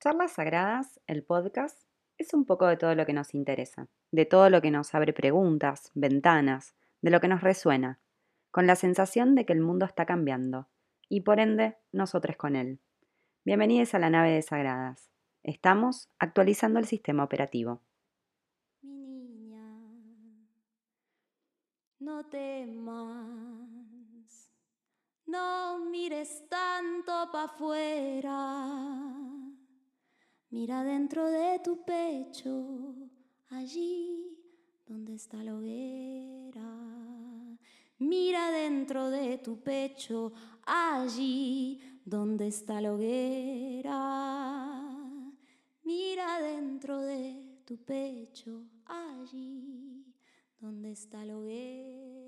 Charlas Sagradas, el podcast, es un poco de todo lo que nos interesa, de todo lo que nos abre preguntas, ventanas, de lo que nos resuena, con la sensación de que el mundo está cambiando, y por ende, nosotros con él. Bienvenidos a la nave de Sagradas. Estamos actualizando el sistema operativo. Mi niña, no temas, no mires tanto para afuera, mira dentro de tu pecho, allí donde está la hoguera. Mira dentro de tu pecho, allí donde está la hoguera. Mira dentro de tu pecho, allí donde está la hoguera.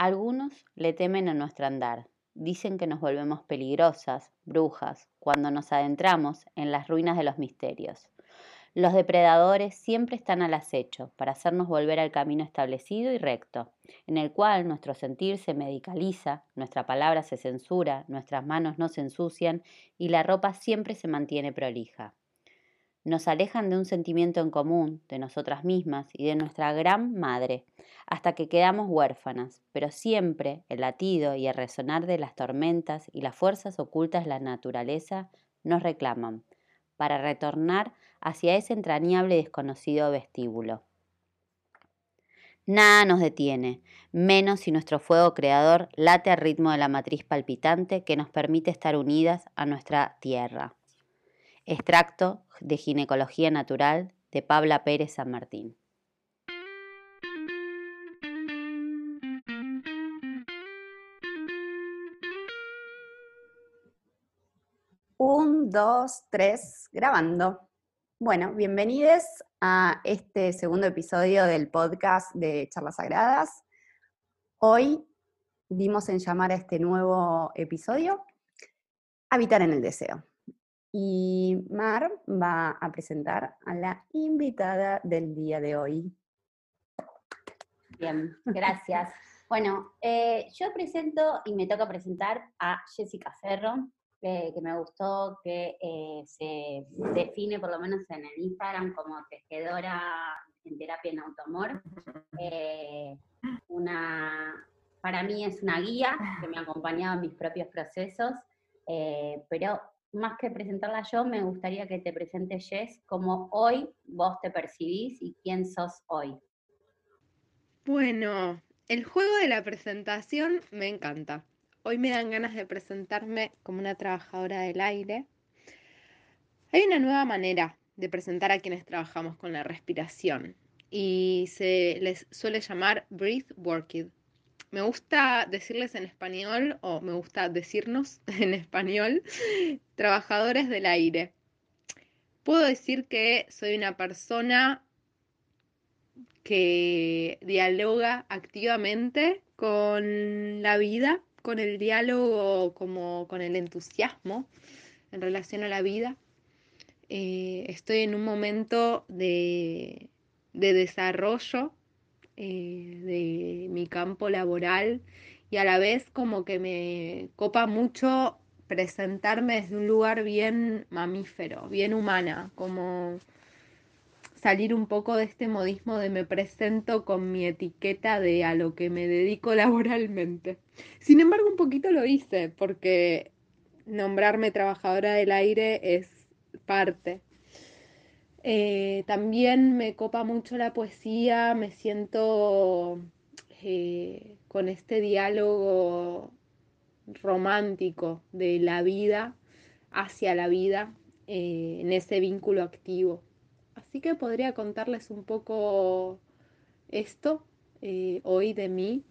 Algunos le temen a nuestro andar. Dicen que nos volvemos peligrosas, brujas, cuando nos adentramos en las ruinas de los misterios. Los depredadores siempre están al acecho para hacernos volver al camino establecido y recto, en el cual nuestro sentir se medicaliza, nuestra palabra se censura, nuestras manos no se ensucian y la ropa siempre se mantiene prolija nos alejan de un sentimiento en común, de nosotras mismas y de nuestra gran madre, hasta que quedamos huérfanas, pero siempre el latido y el resonar de las tormentas y las fuerzas ocultas de la naturaleza nos reclaman, para retornar hacia ese entrañable y desconocido vestíbulo. Nada nos detiene, menos si nuestro fuego creador late al ritmo de la matriz palpitante que nos permite estar unidas a nuestra tierra. Extracto de Ginecología Natural de Pabla Pérez San Martín. Un, dos, tres, grabando. Bueno, bienvenidos a este segundo episodio del podcast de Charlas Sagradas. Hoy dimos en llamar a este nuevo episodio Habitar en el Deseo. Y Mar va a presentar a la invitada del día de hoy. Bien, gracias. Bueno, eh, yo presento y me toca presentar a Jessica Ferro, que me gustó que eh, se define por lo menos en el Instagram como tejedora en terapia en automor. Eh, una, para mí es una guía que me ha acompañado en mis propios procesos, pero más que presentarla yo, me gustaría que te presentes, Jess, como hoy vos te percibís y quién sos hoy. Bueno, el juego de la presentación me encanta. Hoy me dan ganas de presentarme como una trabajadora del aire. Hay una nueva manera de presentar a quienes trabajamos con la respiración y se les suele llamar breath working me gusta decirles en español, o me gusta decirnos en español, trabajadores del aire. Puedo decir que soy una persona que dialoga activamente con la vida, con el diálogo, como con el entusiasmo en relación a la vida. Eh, estoy en un momento de, de desarrollo eh, de mi campo laboral y a la vez como que me copa mucho presentarme desde un lugar bien mamífero, bien humana, como salir un poco de este modismo de me presento con mi etiqueta de a lo que me dedico laboralmente. Sin embargo, un poquito lo hice porque nombrarme trabajadora del aire es parte eh, también me copa mucho la poesía, me siento eh, con este diálogo romántico de la vida hacia la vida eh, en ese vínculo activo. Así que podría contarles un poco esto hoy de mí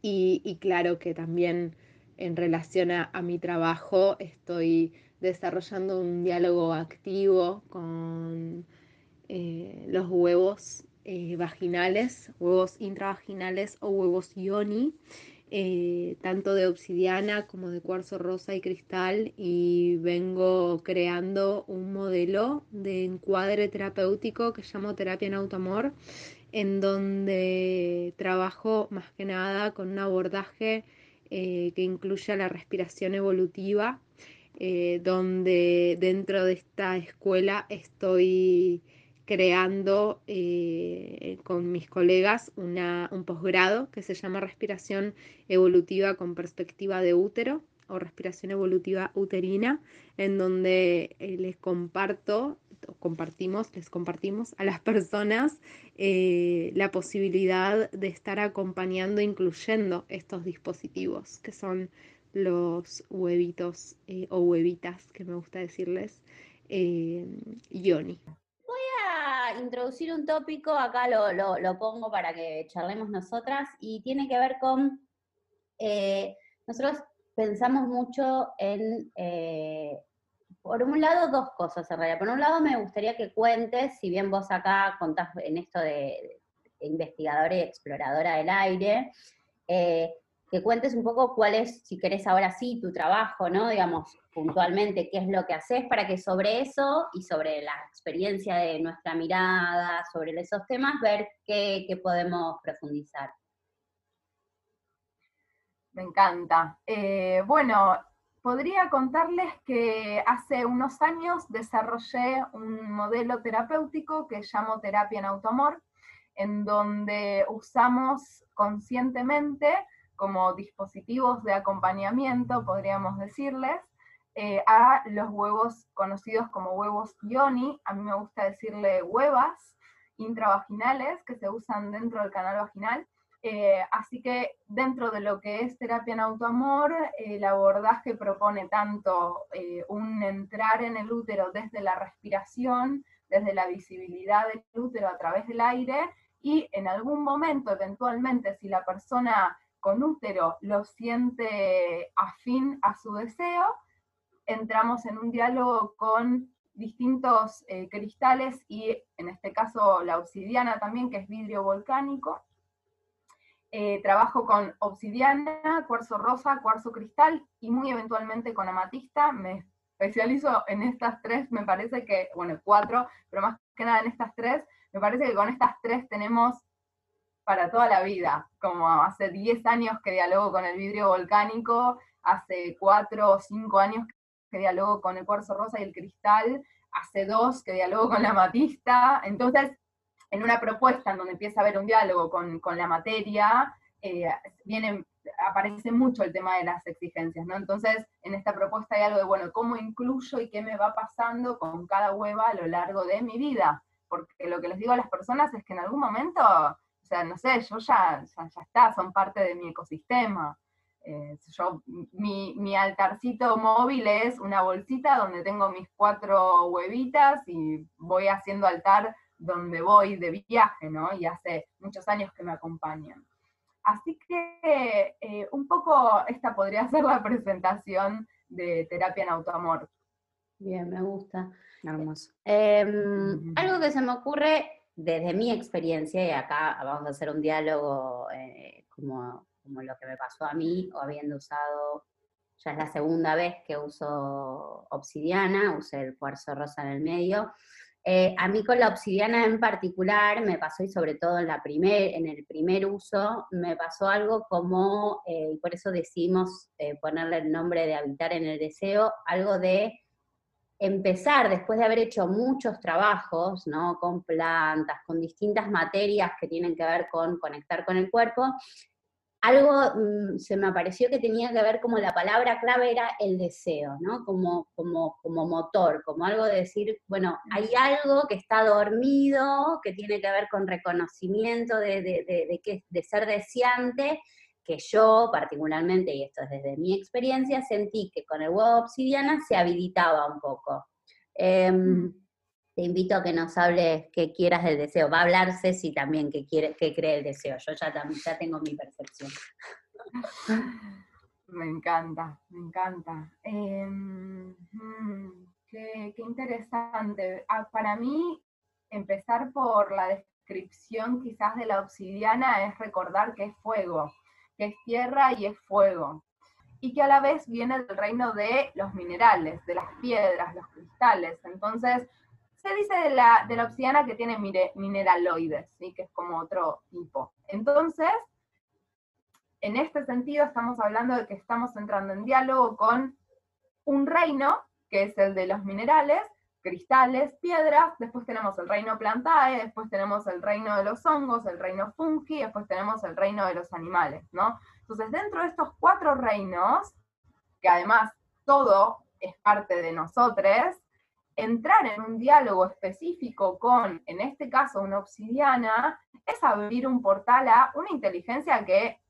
y, claro que también en relación a mi trabajo estoy desarrollando un diálogo activo con eh, los huevos eh, vaginales, huevos intravaginales o huevos yoni, eh, tanto de obsidiana como de cuarzo rosa y cristal y vengo creando un modelo de encuadre terapéutico que llamo terapia en autoamor, en donde trabajo más que nada con un abordaje que incluye la respiración evolutiva, eh, donde dentro de esta escuela estoy creando eh, con mis colegas un posgrado que se llama Respiración Evolutiva con Perspectiva de Útero o Respiración Evolutiva Uterina, en donde eh, les comparto, compartimos, les compartimos a las personas la posibilidad de estar acompañando, incluyendo estos dispositivos, que son los huevitos o huevitas, que me gusta decirles, Yoni introducir un tópico, acá lo, pongo para que charlemos nosotras, y tiene que ver con, eh, nosotros pensamos mucho en, eh, por un lado, dos cosas en realidad. Por un lado, me gustaría que cuentes, si bien vos acá contás en esto de, investigadora y exploradora del aire, eh, que cuentes un poco cuál es, si querés ahora sí, tu trabajo, ¿no? Digamos, puntualmente, qué es lo que haces para que sobre eso y sobre la experiencia de nuestra mirada, sobre esos temas, ver qué, podemos profundizar. Me encanta. Eh, bueno, podría contarles que hace unos años desarrollé un modelo terapéutico que llamo terapia en automor, en donde usamos conscientemente como dispositivos de acompañamiento, podríamos decirles, eh, a los huevos conocidos como huevos yoni, a mí me gusta decirle huevas intravaginales que se usan dentro del canal vaginal. Eh, así que dentro de lo que es terapia en autoamor, el abordaje propone tanto eh, un entrar en el útero desde la respiración, desde la visibilidad del útero a través del aire, y en algún momento, eventualmente, si la persona con útero lo siente afín a su deseo, entramos en un diálogo con distintos eh, cristales y en este caso la obsidiana también, que es vidrio volcánico. Eh, trabajo con obsidiana, cuarzo rosa, cuarzo cristal y muy eventualmente con amatista. Me especializo en estas tres, me parece que, bueno, cuatro, pero más que nada en estas tres. Me parece que con estas tres tenemos para toda la vida, como hace 10 años que dialogo con el vidrio volcánico, hace 4 o 5 años que dialogo con el cuarzo rosa y el cristal, hace 2 que dialogo con la matista, entonces en una propuesta en donde empieza a haber un diálogo con, la materia, eh, viene, aparece mucho el tema de las exigencias, ¿no? Entonces, en esta propuesta hay algo de, bueno, ¿cómo incluyo y qué me va pasando con cada hueva a lo largo de mi vida? Porque lo que les digo a las personas es que en algún momento o sea, no sé, yo ya, ya, está, son parte de mi ecosistema. Eh, yo, mi, altarcito móvil es una bolsita donde tengo mis cuatro huevitas y voy haciendo altar donde voy de viaje, ¿no? Y hace muchos años que me acompañan. Así que eh, un poco esta podría ser la presentación de terapia en autoamor. Bien, me gusta. Hermoso. Em, algo que se me ocurre desde mi experiencia, y acá vamos a hacer un diálogo eh, como, como, lo que me pasó a mí, o habiendo usado, ya es la segunda vez que uso obsidiana, usé el cuarzo rosa en el medio. Eh, a mí con la obsidiana en particular me pasó, y sobre todo en, la primer, en el primer uso, me pasó algo como, eh, y por eso decidimos ponerle el nombre de habitar en el deseo, algo de empezar, después de haber hecho muchos trabajos, ¿no? Con plantas, con distintas materias que tienen que ver con conectar con el cuerpo, algo mm, se me apareció que tenía que ver como la palabra clave era el deseo, ¿no? Como, como, como motor, como algo de decir, bueno, hay algo que está dormido, que tiene que ver con reconocimiento de, de, de, de ser deseante, que yo particularmente, y esto es desde mi experiencia, sentí que con el huevo obsidiana se habilitaba un poco. Em, te invito a que nos hables qué quieras del deseo. Va a hablar Ceci también que, quiere, que cree el deseo. Yo ya, ya tengo mi percepción. Me encanta, me encanta. Em, mm, qué, qué, interesante. Ah, para mí, empezar por la descripción quizás de la obsidiana es recordar que es fuego que es tierra y es fuego, y que a la vez viene del reino de los minerales, de las piedras, los cristales. Entonces, se dice de la, de la obsidiana que tiene mineraloides, ¿sí? que es como otro tipo. Entonces, en este sentido estamos hablando de que estamos entrando en diálogo con un reino, que es el de los minerales, cristales, piedras, después tenemos el reino plantae, después tenemos el reino de los hongos, el reino fungi, después tenemos el reino de los animales, ¿no? Entonces, dentro de estos cuatro reinos, que además todo es parte de nosotros, entrar en un diálogo específico con, en este caso, una obsidiana, es abrir un portal a una inteligencia que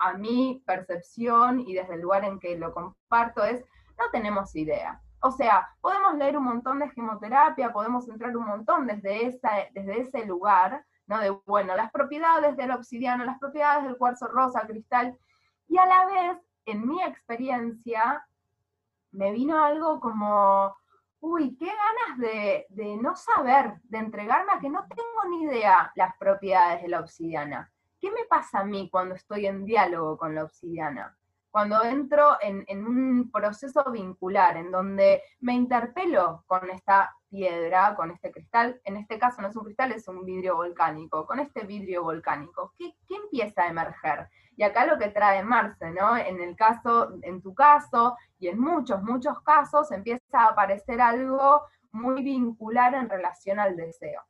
a mi percepción y desde el lugar en que lo comparto es, no tenemos idea. O sea, podemos leer un montón de gemoterapia, podemos entrar un montón desde, esa, desde ese lugar, ¿no? De, bueno, las propiedades del obsidiano, las propiedades del cuarzo rosa, cristal, y a la vez, en mi experiencia, me vino algo como, uy, qué ganas de, de no saber, de entregarme a que no tengo ni idea las propiedades de la obsidiana. ¿Qué me pasa a mí cuando estoy en diálogo con la obsidiana? Cuando entro en, un proceso vincular, en donde me interpelo con esta piedra, con este cristal, en este caso no es un cristal, es un vidrio volcánico, con este vidrio volcánico, ¿qué, empieza a emerger? Y acá lo que trae Marce, ¿no? En el caso, en tu caso, y en muchos, muchos casos, empieza a aparecer algo muy vincular en relación al deseo.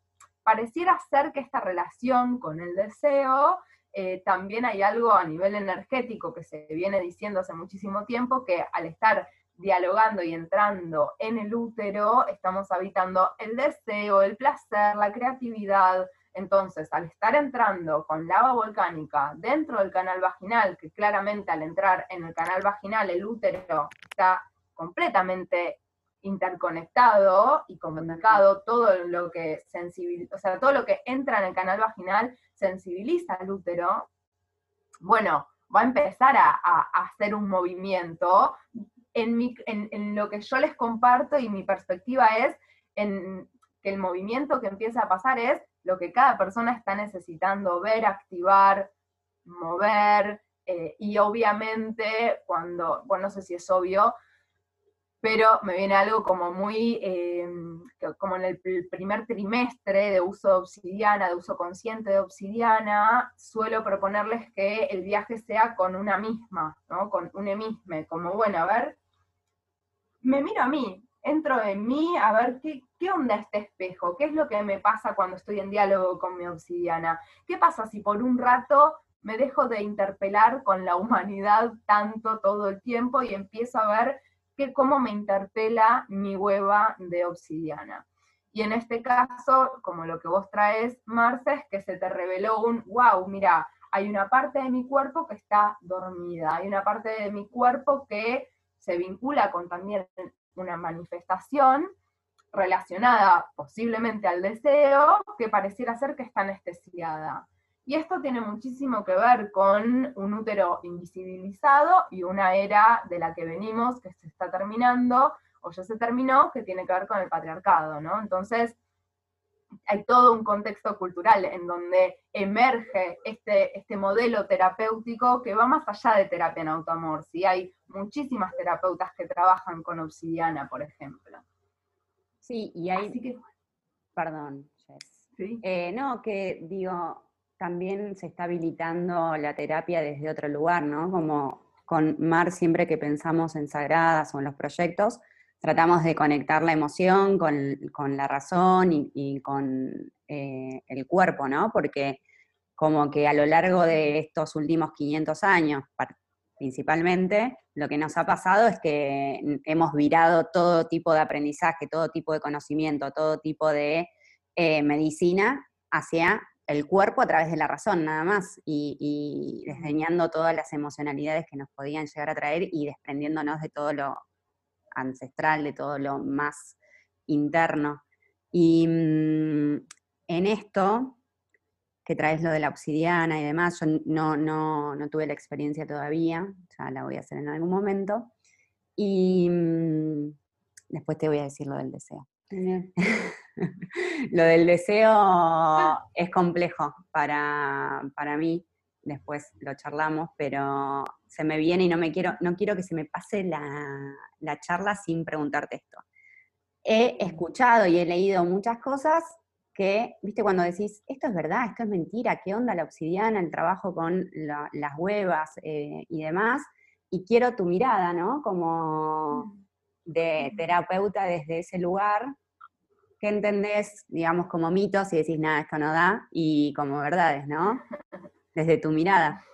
Pareciera ser que esta relación con el deseo eh, también hay algo a nivel energético que se viene diciendo hace muchísimo tiempo, que al estar dialogando y entrando en el útero, estamos habitando el deseo, el placer, la creatividad. Entonces, al estar entrando con lava volcánica dentro del canal vaginal, que claramente al entrar en el canal vaginal el útero está completamente interconectado y comunicado, todo lo que o sea, todo lo que entra en el canal vaginal sensibiliza al útero, bueno, va a empezar a, hacer un movimiento. En, en, lo que yo les comparto y mi perspectiva es en que el movimiento que empieza a pasar es lo que cada persona está necesitando ver, activar, mover, eh, y obviamente cuando, bueno, no sé si es obvio, pero me viene algo como muy, eh, como en el primer trimestre de uso de obsidiana, de uso consciente de obsidiana, suelo proponerles que el viaje sea con una misma, ¿no? con un emisme, como bueno, a ver, me miro a mí, entro en mí a ver qué, qué onda este espejo, qué es lo que me pasa cuando estoy en diálogo con mi obsidiana, qué pasa si por un rato me dejo de interpelar con la humanidad tanto todo el tiempo y empiezo a ver que cómo me interpela mi hueva de obsidiana. Y en este caso, como lo que vos traes, Marce, es que se te reveló un, wow, mira, hay una parte de mi cuerpo que está dormida, hay una parte de mi cuerpo que se vincula con también una manifestación relacionada posiblemente al deseo, que pareciera ser que está anestesiada. Y esto tiene muchísimo que ver con un útero invisibilizado y una era de la que venimos, que se está terminando, o ya se terminó, que tiene que ver con el patriarcado, ¿no? Entonces, hay todo un contexto cultural en donde emerge este, este modelo terapéutico que va más allá de terapia en automor. ¿sí? Hay muchísimas terapeutas que trabajan con obsidiana, por ejemplo. Sí, y hay... que... Perdón, Jess. ¿Sí? Eh, no, que digo, también se está habilitando la terapia desde otro lugar, ¿no? Como con Mar, siempre que pensamos en sagradas o en los proyectos, tratamos de conectar la emoción con, la razón y, con eh, el cuerpo, ¿no? Porque como que a lo largo de estos últimos 500 años, principalmente, lo que nos ha pasado es que hemos virado todo tipo de aprendizaje, todo tipo de conocimiento, todo tipo de eh, medicina hacia el cuerpo a través de la razón, nada más, y, desdeñando todas las emocionalidades que nos podían llegar a traer y desprendiéndonos de todo lo ancestral, de todo lo más interno. Y mm, en esto, que traes lo de la obsidiana y demás, yo no, no, tuve la experiencia todavía, ya la voy a hacer en algún momento, y mm, después te voy a decir lo del deseo. Lo del deseo es complejo para, mí después lo charlamos, pero se me viene y no me quiero, no quiero que se me pase la, la charla sin preguntarte esto. He escuchado y he leído muchas cosas que, viste, cuando decís, esto es verdad, esto es mentira, qué onda la obsidiana, el trabajo con las huevas eh, y demás, y quiero tu mirada, ¿no? Como de terapeuta desde ese lugar, ¿qué entendés, digamos, como mitos y decís, nada, esto no da, y como verdades, ¿no? Desde tu mirada.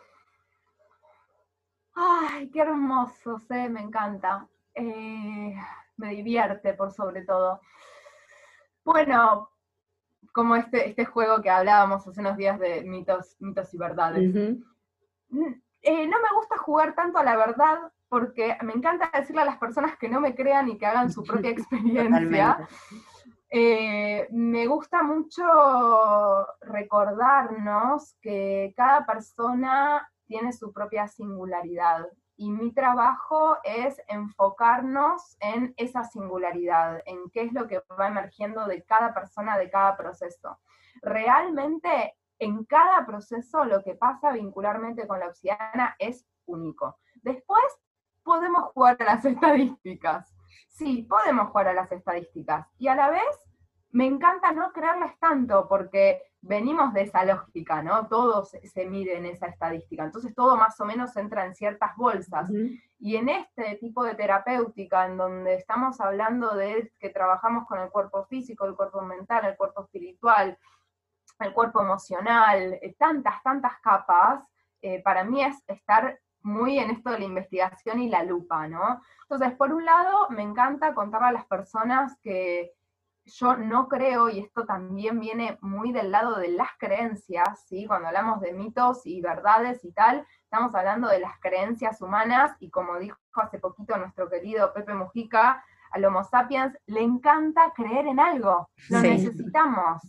Ay, qué hermoso, sé, me encanta. Eh, me divierte por sobre todo. Bueno, como este, este juego que hablábamos hace unos días de mitos, mitos y verdades. Eh, no me gusta jugar tanto a la verdad porque me encanta decirle a las personas que no me crean y que hagan su propia experiencia. Eh, me gusta mucho recordarnos que cada persona tiene su propia singularidad y mi trabajo es enfocarnos en esa singularidad, en qué es lo que va emergiendo de cada persona, de cada proceso. Realmente en cada proceso lo que pasa vincularmente con la obsidiana es único. Después podemos jugar a las estadísticas. Sí, podemos jugar a las estadísticas. Y a la vez me encanta no creerles tanto porque venimos de esa lógica, ¿no? Todo se, mide en esa estadística. Entonces todo más o menos entra en ciertas bolsas. Y en este tipo de terapéutica, en donde estamos hablando de que trabajamos con el cuerpo físico, el cuerpo mental, el cuerpo espiritual, el cuerpo emocional, eh, tantas, tantas capas, eh, para mí es estar muy en esto de la investigación y la lupa, ¿no? Entonces, por un lado, me encanta contar a las personas que yo no creo, y esto también viene muy del lado de las creencias, ¿sí? Cuando hablamos de mitos y verdades y tal, estamos hablando de las creencias humanas, y como dijo hace poquito nuestro querido Pepe Mujica, al Homo sapiens le encanta creer en algo. Lo necesitamos.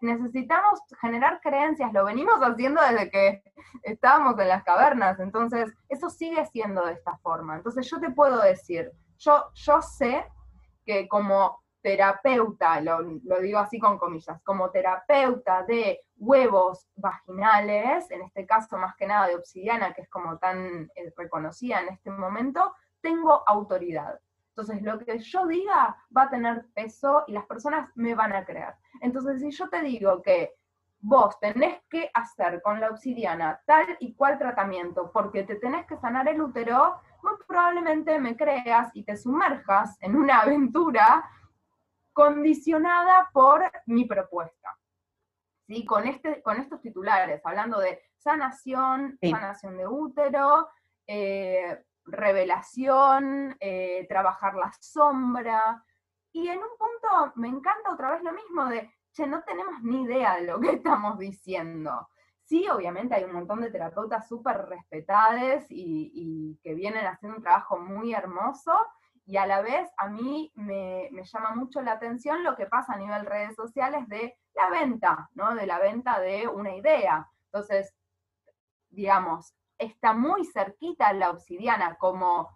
necesitamos generar creencias. Lo venimos haciendo desde que estábamos en las cavernas. Entonces, eso sigue siendo de esta forma. Entonces, yo te puedo decir, yo, yo sé que como terapeuta, lo, digo así con comillas, como terapeuta de huevos vaginales, en este caso más que nada de obsidiana, que es como tan eh, reconocida en este momento, tengo autoridad. Entonces, lo que yo diga va a tener peso y las personas me van a creer. Entonces, si yo te digo que vos tenés que hacer con la obsidiana tal y cual tratamiento porque te tenés que sanar el útero, muy probablemente me creas y te sumerjas en una aventura condicionada por mi propuesta. ¿Sí? Con, este, con estos titulares, hablando de sanación, sanación de útero, eh, revelación, eh, trabajar la sombra. Y en un punto me encanta otra vez lo mismo de, che, no tenemos ni idea de lo que estamos diciendo. Sí, obviamente hay un montón de terapeutas súper respetadas y, que vienen haciendo un trabajo muy hermoso, y a la vez a mí me, llama mucho la atención lo que pasa a nivel redes sociales de la venta, ¿no? De la venta de una idea. Entonces, digamos, está muy cerquita la obsidiana como,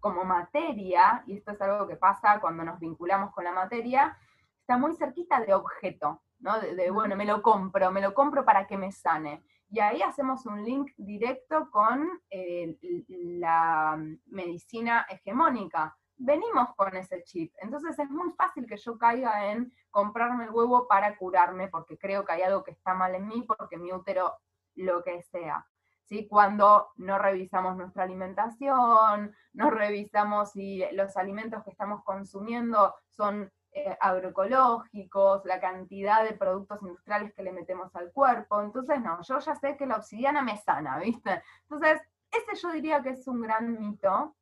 como materia, y esto es algo que pasa cuando nos vinculamos con la materia, está muy cerquita de objeto, ¿no? De, bueno, me lo compro, me lo compro para que me sane. Y ahí hacemos un link directo con eh, la medicina hegemónica venimos con ese chip. Entonces es muy fácil que yo caiga en comprarme el huevo para curarme porque creo que hay algo que está mal en mí, porque mi útero, lo que sea. ¿Sí? Cuando no revisamos nuestra alimentación, no revisamos si los alimentos que estamos consumiendo son eh, agroecológicos, la cantidad de productos industriales que le metemos al cuerpo. Entonces, no, yo ya sé que la obsidiana me sana, ¿viste? Entonces, ese yo diría que es un gran mito,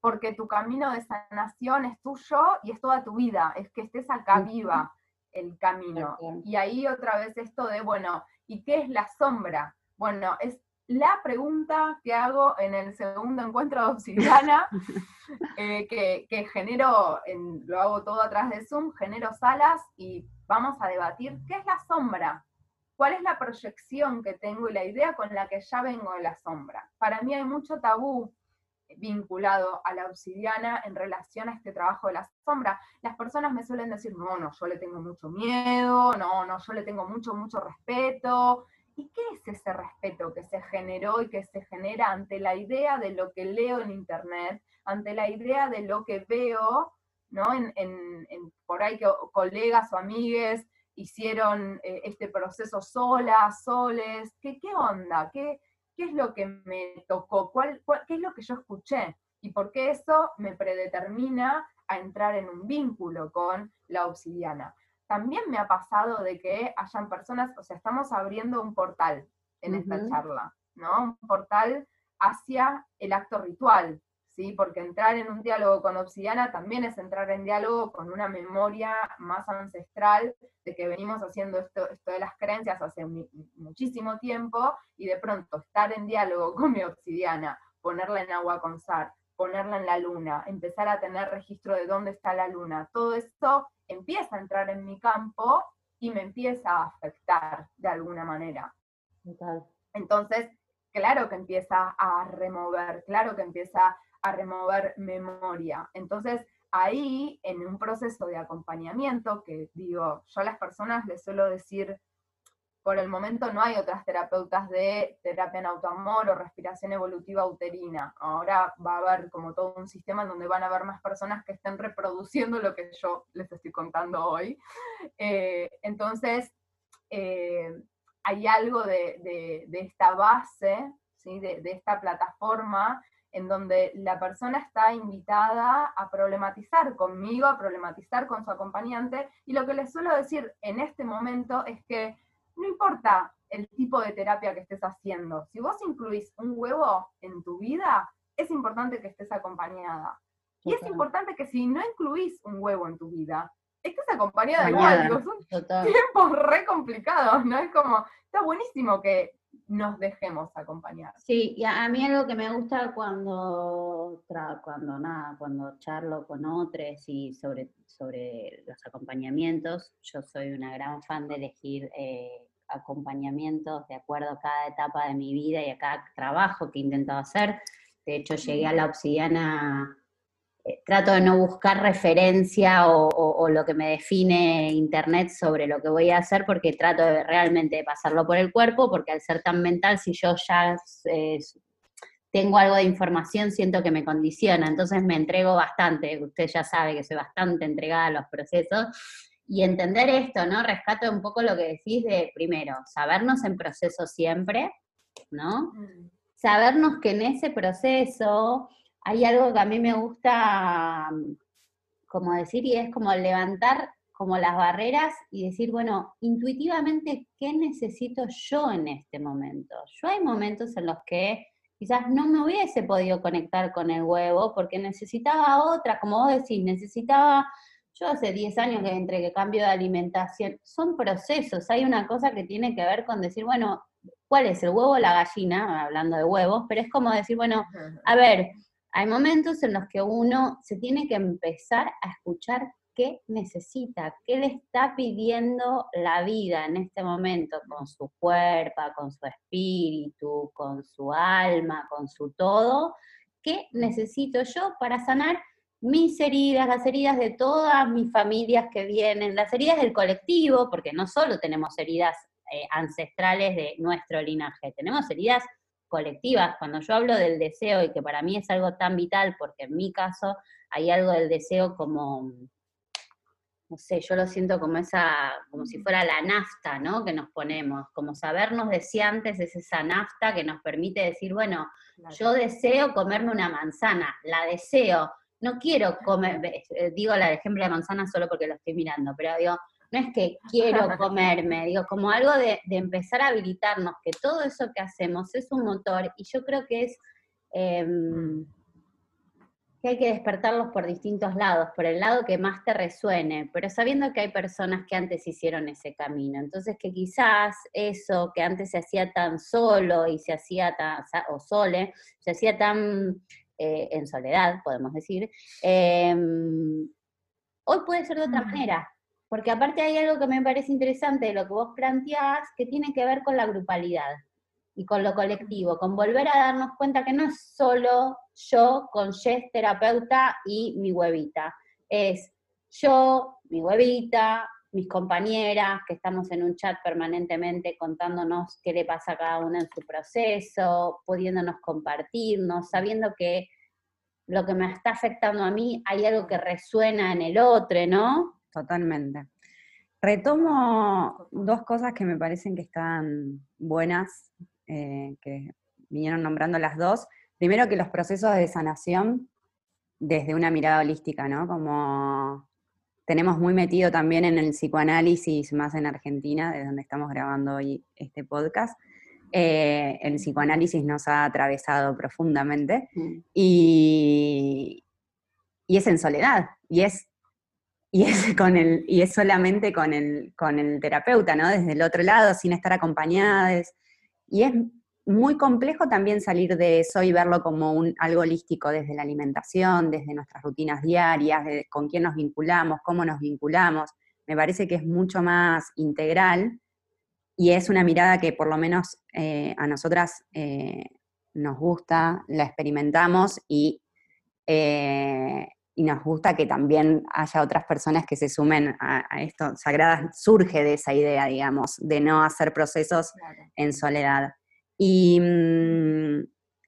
porque tu camino de sanación es tuyo y es toda tu vida, es que estés acá viva el camino. Y ahí otra vez esto de, bueno, ¿y qué es la sombra? Bueno, es la pregunta que hago en el segundo encuentro de Obsidiana, eh, que, que, genero, en, lo hago todo atrás de Zoom, genero salas y vamos a debatir qué es la sombra, cuál es la proyección que tengo y la idea con la que ya vengo de la sombra. Para mí hay mucho tabú vinculado a la obsidiana en relación a este trabajo de la sombra. Las personas me suelen decir, no, no, yo le tengo mucho miedo, no, no, yo le tengo mucho, mucho respeto. ¿Y qué es ese respeto que se generó y que se genera ante la idea de lo que leo en Internet, ante la idea de lo que veo, ¿no? En, por ahí que colegas o amigues hicieron eh, este proceso solas, soles, ¿qué, qué onda? ¿Qué, ¿Qué es lo que me tocó? ¿Cuál, ¿Qué es lo que yo escuché? Y por qué eso me predetermina a entrar en un vínculo con la obsidiana también me ha pasado de que hayan personas, o sea, estamos abriendo un portal en esta charla, ¿no? Un portal hacia el acto ritual, ¿sí? Porque entrar en un diálogo con Obsidiana también es entrar en diálogo con una memoria más ancestral de que venimos haciendo esto, esto de las creencias hace muchísimo tiempo y de pronto estar en diálogo con mi Obsidiana, ponerla en agua con sar, ponerla en la luna, empezar a tener registro de dónde está la luna, todo esto empieza a entrar en mi campo y me empieza a afectar de alguna manera. Entonces, claro que empieza a remover, claro que empieza a remover memoria. Entonces, ahí, en un proceso de acompañamiento, que digo, yo a las personas les suelo decir, por el momento no hay otras terapeutas de terapia en autoamor o respiración evolutiva uterina. Ahora va a haber como todo un sistema en donde van a haber más personas que estén reproduciendo lo que yo les estoy contando hoy. Eh, entonces, eh, hay algo de, esta base, ¿sí? de, de esta plataforma en donde la persona está invitada a problematizar conmigo, a problematizar con su acompañante, y lo que les suelo decir en este momento es que no importa el tipo de terapia que estés haciendo, si vos incluís un huevo en tu vida, es importante que estés acompañada. Y es importante que si no incluís un huevo en tu vida, estés acompañada igual. Digo, son tiempos re complicados, ¿no? Es como, está buenísimo que nos dejemos acompañar. Sí, y a mí algo que me gusta cuando, cuando nada, cuando charlo con otros y sobre, sobre los acompañamientos, yo soy una gran fan de elegir eh, acompañamientos de acuerdo a cada etapa de mi vida y a cada trabajo que he intentado hacer. De hecho, llegué a la obsidiana, eh, trato de no buscar referencia o, lo que me define Internet sobre lo que voy a hacer, porque trato de realmente pasarlo por el cuerpo, porque al ser tan mental, si yo ya eh, tengo algo de información, siento que me condiciona. Entonces me entrego bastante, usted ya sabe que soy bastante entregada a los procesos y entender esto, ¿no? Rescato un poco lo que decís de, primero, sabernos en proceso siempre, ¿no? Mm. Sabernos que en ese proceso hay algo que a mí me gusta mm, como decir y es como levantar como las barreras y decir, bueno, intuitivamente, ¿qué necesito yo en este momento? Yo hay momentos en los que quizás no me hubiese podido conectar con el huevo porque necesitaba otra, como vos decís, necesitaba yo hace 10 años que entre que cambio de alimentación, son procesos, hay una cosa que tiene que ver con decir, bueno, ¿cuál es el huevo o la gallina? Hablando de huevos, pero es como decir, bueno, a ver, hay momentos en los que uno se tiene que empezar a escuchar qué necesita, qué le está pidiendo la vida en este momento con su cuerpo, con su espíritu, con su alma, con su todo, qué necesito yo para sanar mis heridas, las heridas de todas mis familias que vienen, las heridas del colectivo, porque no solo tenemos heridas eh, ancestrales de nuestro linaje, tenemos heridas colectivas. Cuando yo hablo del deseo, y que para mí es algo tan vital, porque en mi caso hay algo del deseo como, no sé, yo lo siento como esa, como si fuera la nafta, ¿no? Que nos ponemos, como sabernos deseantes es esa nafta que nos permite decir, bueno, yo deseo comerme una manzana, la deseo, no quiero comer, eh, digo la de ejemplo de manzana solo porque lo estoy mirando, pero digo, no es que quiero comerme, digo, como algo de, empezar a habilitarnos, que todo eso que hacemos es un motor y yo creo que es em, que hay que despertarlos por distintos lados, por el lado que más te resuene, pero sabiendo que hay personas que antes hicieron ese camino, entonces que quizás eso que antes se hacía tan solo y se hacía tan, o sole, se hacía tan eh, en soledad, podemos decir, em, hoy puede ser de otra manera. Porque aparte hay algo que me parece interesante de lo que vos planteás, que tiene que ver con la grupalidad y con lo colectivo, con volver a darnos cuenta que no es solo yo con Jess terapeuta y mi huevita, es yo, mi huevita, mis compañeras, que estamos en un chat permanentemente contándonos qué le pasa a cada una en su proceso, pudiéndonos compartirnos, sabiendo que lo que me está afectando a mí hay algo que resuena en el otro, ¿no? Totalmente. Retomo dos cosas que me parecen que están buenas, eh, que vinieron nombrando las dos. Primero que los procesos de sanación desde una mirada holística, ¿no? Como tenemos muy metido también en el psicoanálisis, más en Argentina, de donde estamos grabando hoy este podcast. Eh, el psicoanálisis nos ha atravesado profundamente mm. y, y, es en soledad, y es, y es, con el, y es solamente con el, con el terapeuta, ¿no? Desde el otro lado, sin estar acompañadas. Y es muy complejo también salir de eso y verlo como un, algo holístico desde la alimentación, desde nuestras rutinas diarias, de con quién nos vinculamos, cómo nos vinculamos. Me parece que es mucho más integral y es una mirada que por lo menos eh, a nosotras eh, nos gusta, la experimentamos y, eh, y, nos gusta que también haya otras personas que se sumen a, esto. Sagrada surge de esa idea, digamos, de no hacer procesos en soledad. Y mm,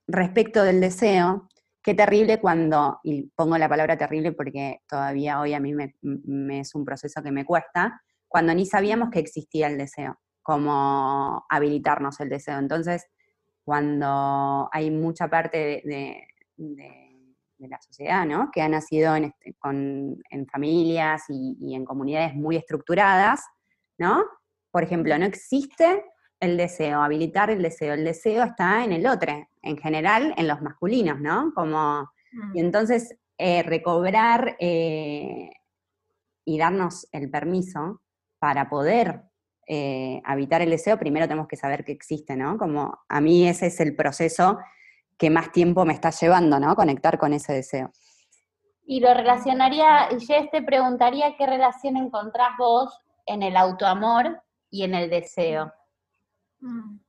respecto del deseo, qué terrible cuando, y pongo la palabra terrible porque todavía hoy a mí me, es un proceso que me cuesta, cuando ni sabíamos que existía el deseo, como habilitarnos el deseo. Entonces, cuando hay mucha parte de, la sociedad, ¿no? Que ha nacido en, este, en familias y, y, en comunidades muy estructuradas, ¿no? Por ejemplo, no existe el deseo, habilitar el deseo. El deseo está en el otro, en general en los masculinos, ¿no? Como, y mm. entonces eh, recobrar eh, y darnos el permiso para poder eh, habitar el deseo, primero tenemos que saber que existe, ¿no? Como a mí ese es el proceso que más tiempo me está llevando, ¿no? Conectar con ese deseo. Y lo relacionaría, y yo te preguntaría qué relación encontrás vos en el autoamor y en el deseo. Mm.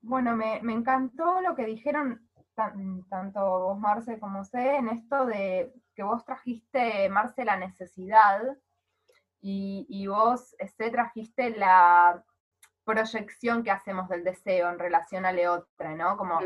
Bueno, me, encantó lo que dijeron tanto vos, Marce, como sé, en esto de que vos trajiste, Marce, la necesidad y, vos, sé, trajiste la proyección que hacemos del deseo en relación a otra, ¿no? Como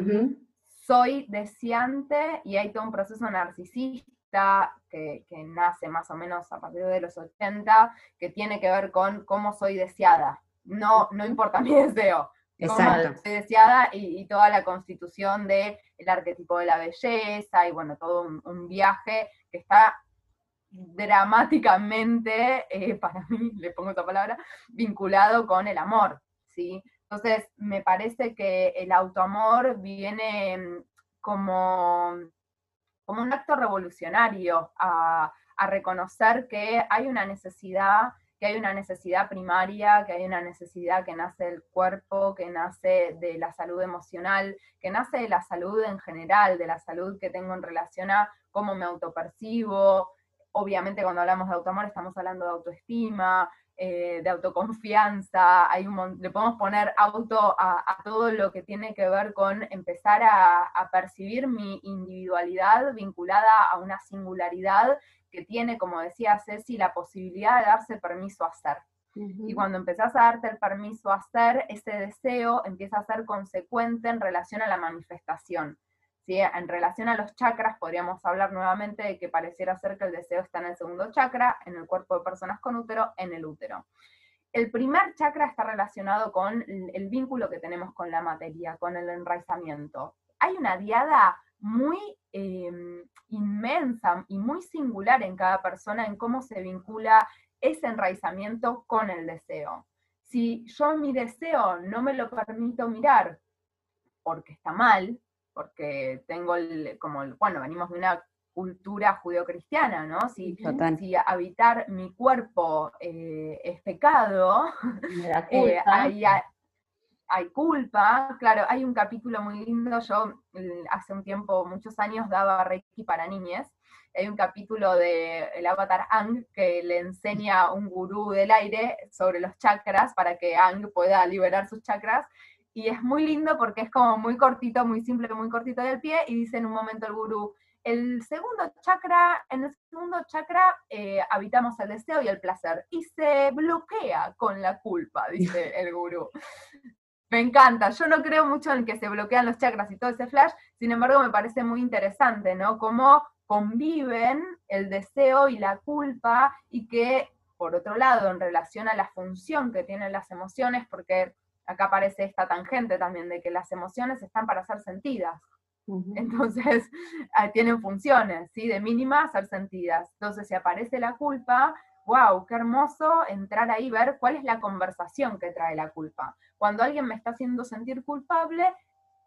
soy deseante y hay todo un proceso narcisista que, que, nace más o menos a partir de los 80, que tiene que ver con cómo soy deseada, no, no importa mi deseo. Exacto. Deseada y, toda la constitución del el arquetipo de la belleza y bueno, todo un, viaje que está dramáticamente, eh, para mí, le pongo esta palabra, vinculado con el amor, ¿sí? Entonces, me parece que el autoamor viene mm, como, como un acto revolucionario a, a reconocer que hay una necesidad que hay una necesidad primaria, que hay una necesidad que nace del cuerpo, que nace de la salud emocional, que nace de la salud en general, de la salud que tengo en relación a cómo me autopercibo. Obviamente cuando hablamos de autoamor estamos hablando de autoestima, eh, de autoconfianza, hay un, le podemos poner auto a, todo lo que tiene que ver con empezar a, a percibir mi individualidad vinculada a una singularidad que tiene, como decía Ceci, la posibilidad de darse permiso a hacer. Y cuando empezás a darte el permiso a hacer, ese deseo empieza a ser consecuente en relación a la manifestación. ¿sí? En relación a los chakras, podríamos hablar nuevamente de que pareciera ser que el deseo está en el segundo chakra, en el cuerpo de personas con útero, en el útero. El primer chakra está relacionado con el vínculo que tenemos con la materia, con el enraizamiento. Hay una diada muy em, inmensa y muy singular en cada persona en cómo se vincula ese enraizamiento con el deseo. Si yo mi deseo no me lo permito mirar porque está mal, porque tengo el, como, bueno, venimos de una cultura judeocristiana, ¿no? Si, si habitar mi cuerpo eh, es pecado, eh, hay, hay culpa, claro, hay un capítulo muy lindo, yo hace un tiempo, muchos años, daba Reiki para niñas, hay un capítulo de el avatar Ang que le enseña a un gurú del aire sobre los chakras para que Ang pueda liberar sus chakras, y es muy lindo porque es como muy cortito, muy simple, muy cortito del pie, y dice en un momento el gurú, El segundo chakra, en el segundo chakra eh, habitamos el deseo y el placer y se bloquea con la culpa, dice el gurú. Me encanta, yo no creo mucho en que se bloquean los chakras y todo ese flash, sin embargo me parece muy interesante, ¿no? Cómo conviven el deseo y la culpa y que, por otro lado, en relación a la función que tienen las emociones, porque acá aparece esta tangente también de que las emociones están para ser sentidas. Entonces, ah, tienen funciones, ¿sí? De mínima ser sentidas. Entonces, si aparece la culpa, wow, qué hermoso entrar ahí y ver cuál es la conversación que trae la culpa. Cuando alguien me está haciendo sentir culpable,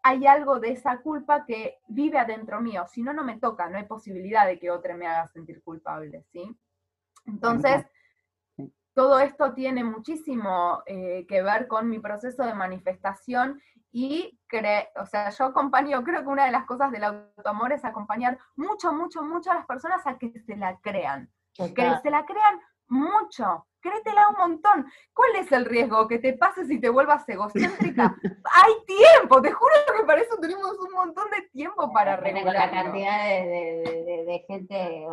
hay algo de esa culpa que vive adentro mío. Si no, no me toca, no hay posibilidad de que otro me haga sentir culpable, ¿sí? Entonces, todo esto tiene muchísimo eh, que ver con mi proceso de manifestación y, cre o sea, yo acompaño, creo que una de las cosas del autoamor es acompañar mucho, mucho, mucho a las personas a que se la crean. Que se la crean mucho, créetela un montón. ¿Cuál es el riesgo? Que te pases y te vuelvas egocéntrica. Hay tiempo, te juro que para eso tenemos un montón de tiempo para regular. la cantidad de, gente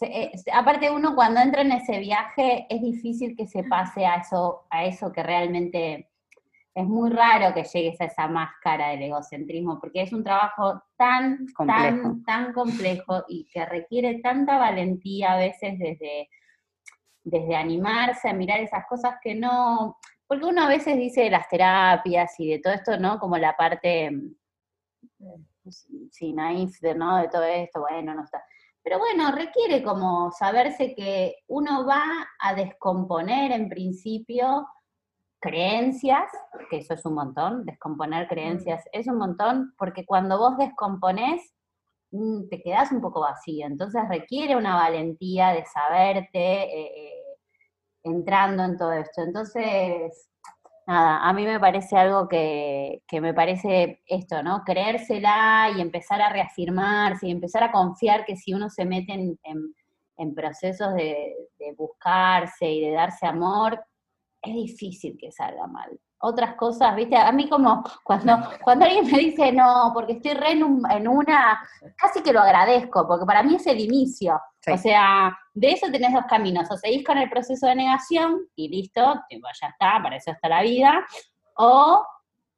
eh, aparte uno cuando entra en ese viaje es difícil que se pase a eso, a eso que realmente es muy raro que llegues a esa máscara del egocentrismo, porque es un trabajo tan, tan, tan complejo y que requiere tanta valentía a veces desde desde animarse a mirar esas cosas que no, porque uno a veces dice de las terapias y de todo esto, ¿no? Como la parte, sí, naif de, ¿no? De todo esto, bueno, no está. Pero bueno, requiere como saberse que uno va a descomponer en principio creencias, que eso es un montón, descomponer creencias es un montón, porque cuando vos descomponés, mm, te quedás un poco vacío, entonces requiere una valentía de saberte, eh, eh, entrando en todo esto. Entonces, nada, a mí me parece algo que, me parece esto, ¿no? Creérsela y empezar a reafirmarse y empezar a confiar que si uno se mete en, procesos de, de, buscarse y de darse amor, es difícil que salga mal otras cosas, ¿viste? A mí como cuando, cuando alguien me dice no, porque estoy re en, una, casi que lo agradezco, porque para mí es el inicio. O sea, de eso tenés dos caminos, o seguís con el proceso de negación y listo, ya está, para eso está la vida, o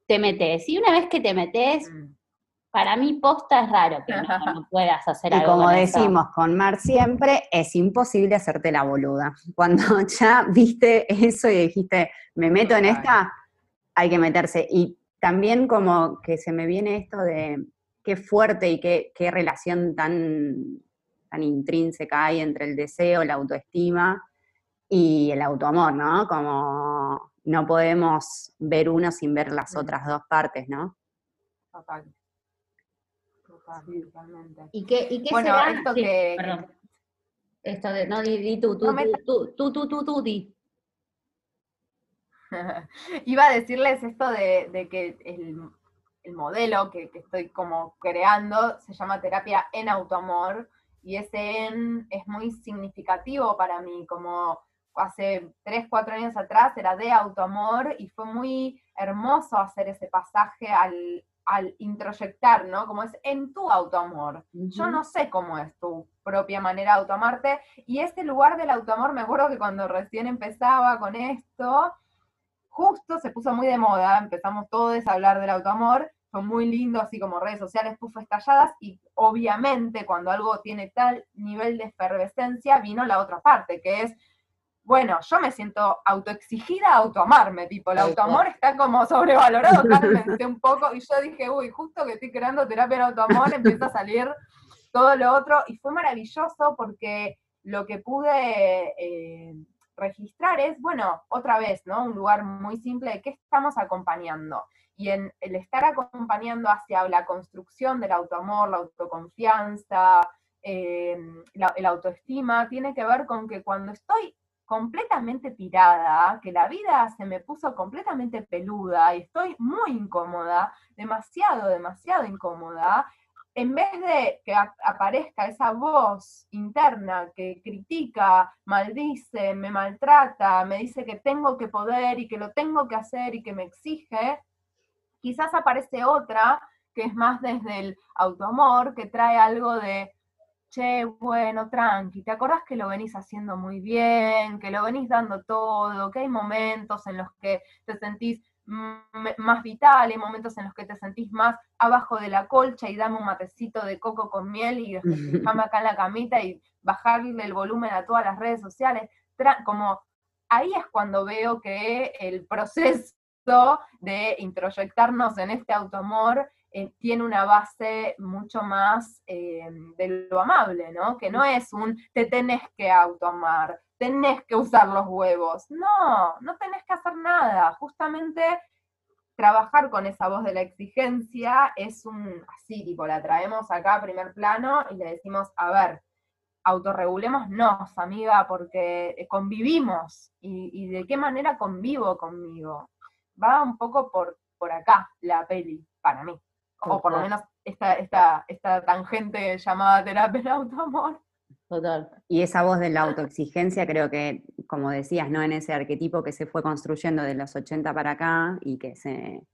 te metes. Y una vez que te metes, mm. para mí posta es raro que no, puedas hacer algo. Y como decimos con Mar siempre, es imposible hacerte la boluda. Cuando ya viste eso y dijiste, me meto en esta, hay que meterse. Y también como que se me viene esto de qué fuerte y qué, qué relación tan, tan intrínseca hay entre el deseo, la autoestima y el autoamor, ¿no? Como no podemos ver uno sin ver las otras dos partes, ¿no? Total. Total, totalmente. ¿Y qué, y qué bueno, esto que... Perdón. Esto de, no, di, tú, tú, tú, tú, tú, tú, tú, di. Iba a decirles esto de, que el, modelo que, estoy como creando se llama terapia en autoamor y ese en es muy significativo para mí, como hace tres, cuatro años atrás era de autoamor y fue muy hermoso hacer ese pasaje al, al introyectar, ¿no? Como es en tu autoamor. Yo no sé cómo es tu propia manera de autoamarte y ese lugar del autoamor, me acuerdo que cuando recién empezaba con esto, justo se puso muy de moda, empezamos todos a hablar del autoamor, fue muy lindo, así como redes sociales, puso estalladas, y obviamente cuando algo tiene tal nivel de efervescencia, vino la otra parte, que es, bueno, yo me siento autoexigida a autoamarme, tipo, el autoamor está como sobrevalorado, pensé un poco, y yo dije, uy, justo que estoy creando terapia en autoamor, empieza a salir todo lo otro, y fue maravilloso porque lo que pude... Eh, registrar es, bueno, otra vez, ¿no? Un lugar muy simple de qué estamos acompañando. Y en el estar acompañando hacia la construcción del autoamor, la autoconfianza, em, la, el autoestima, tiene que ver con que cuando estoy completamente tirada, que la vida se me puso completamente peluda y estoy muy incómoda, demasiado, demasiado incómoda, en vez de que aparezca esa voz interna que critica, maldice, me maltrata, me dice que tengo que poder y que lo tengo que hacer y que me exige, quizás aparece otra que es más desde el autoamor, que trae algo de, che, bueno, tranqui, ¿te acordás que lo venís haciendo muy bien, que lo venís dando todo, que hay momentos en los que te sentís más vital, hay momentos en los que te sentís más abajo de la colcha y dame un matecito de coco con miel y déjame acá en la camita y bajarle el volumen a todas las redes sociales. como ahí es cuando veo que el proceso de introyectarnos en este autoamor eh, tiene una base mucho más eh, de lo amable, ¿no? Que no es un te tenés que autoamar, tenés que usar los huevos. No, no tenés que hacer nada. Justamente trabajar con esa voz de la exigencia es un, así, tipo, la traemos acá a primer plano y le decimos, a ver, autorregulémonos, amiga, porque convivimos. ¿Y, y de qué manera convivo conmigo? Va un poco por, por acá la peli, para mí o por lo menos esta, esta, esta tangente llamada terapia del autoamor. Total. Y esa voz de la autoexigencia creo que, como decías, ¿no? En ese arquetipo que se fue construyendo de los 80 para acá y que se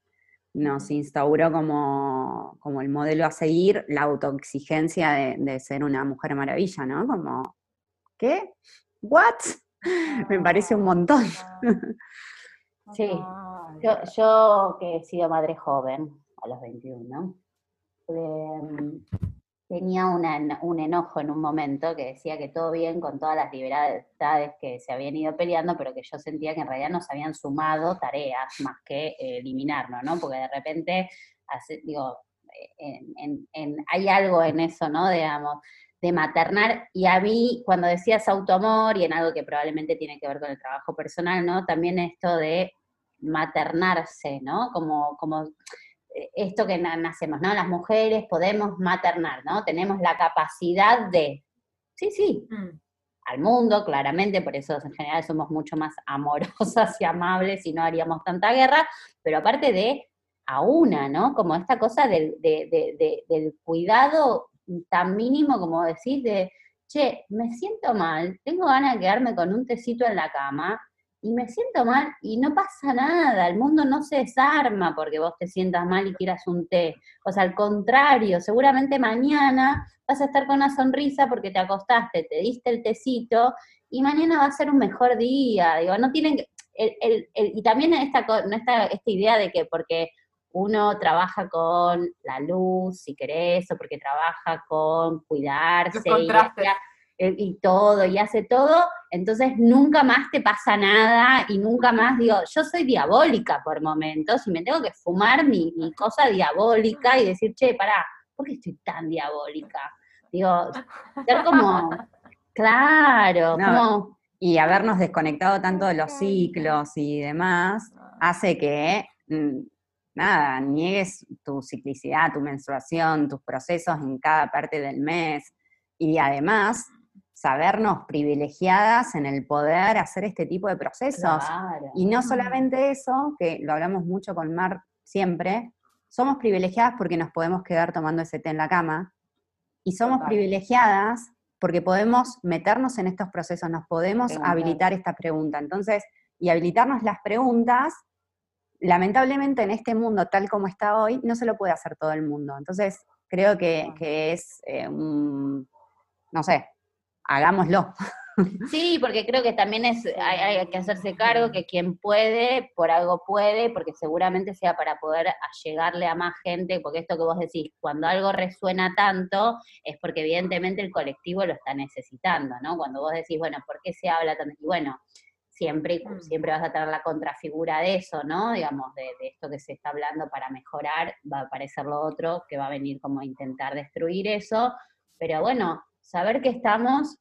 nos instauró como, como el modelo a seguir, la autoexigencia de, ser una mujer maravilla, ¿no? Como, ¿qué? ¿What? Me parece un montón. Sí, yo, yo que he sido madre joven, los 21, em, tenía un enojo en un momento que decía que todo bien con todas las libertades que se habían ido peleando, pero que yo sentía que en realidad nos habían sumado tareas más que eliminarnos, ¿no? Porque de repente, digo, hay algo en eso, ¿no? Digamos, de maternar, y a mí, cuando decías autoamor, y en algo que probablemente tiene que ver con el trabajo personal, ¿no? También esto de maternarse, ¿no? Como, como esto que nacemos, ¿no? Las mujeres podemos maternar, ¿no? Tenemos la capacidad de, sí, sí, mm. al mundo, claramente, por eso en general somos mucho más amorosas y amables y no haríamos tanta guerra, pero aparte de a una, ¿no? Como esta cosa del, del cuidado tan mínimo como decir de, che, me siento mal, tengo ganas de quedarme con un tecito en la cama, y me siento mal y no pasa nada, el mundo no se desarma porque vos te sientas mal y quieras un té. O sea, al contrario, seguramente mañana vas a estar con una sonrisa porque te acostaste, te diste el tecito y mañana va a ser un mejor día. Digo, no tienen y también esta, esta, esta idea de que porque uno trabaja con la luz, si querés, o porque trabaja con cuidarse, y todo, y hace todo, entonces nunca más te pasa nada y nunca más digo, yo soy diabólica por momentos y me tengo que fumar mi, cosa diabólica y decir, che, pará, ¿por qué estoy tan diabólica? Digo, ser como, claro, como... Y habernos desconectado tanto de los ciclos y demás hace que, mm, nada, niegues tu ciclicidad, tu menstruación, tus procesos en cada parte del mes. Y además, sabernos privilegiadas en el poder hacer este tipo de procesos. Y no solamente eso, que lo hablamos mucho con Mar siempre, somos privilegiadas porque nos podemos quedar tomando ese té en la cama, y somos privilegiadas porque podemos meternos en estos procesos, nos podemos habilitar esta pregunta. Entonces, y habilitarnos las preguntas, lamentablemente en este mundo tal como está hoy, no se lo puede hacer todo el mundo. Entonces, creo que, es eh, un, no sé, hagámoslo. Sí, porque creo que también es, hay, que hacerse cargo que quien puede, por algo puede, porque seguramente sea para poder llegarle a más gente, porque esto que vos decís, cuando algo resuena tanto, es porque evidentemente el colectivo lo está necesitando, ¿no? Cuando vos decís, bueno, ¿por qué se habla tanto? Y bueno, siempre, mm. siempre vas a tener la contrafigura de eso, ¿no? Digamos, de, de, esto que se está hablando para mejorar, va a aparecer lo otro que va a venir como a intentar destruir eso, pero bueno, saber que estamos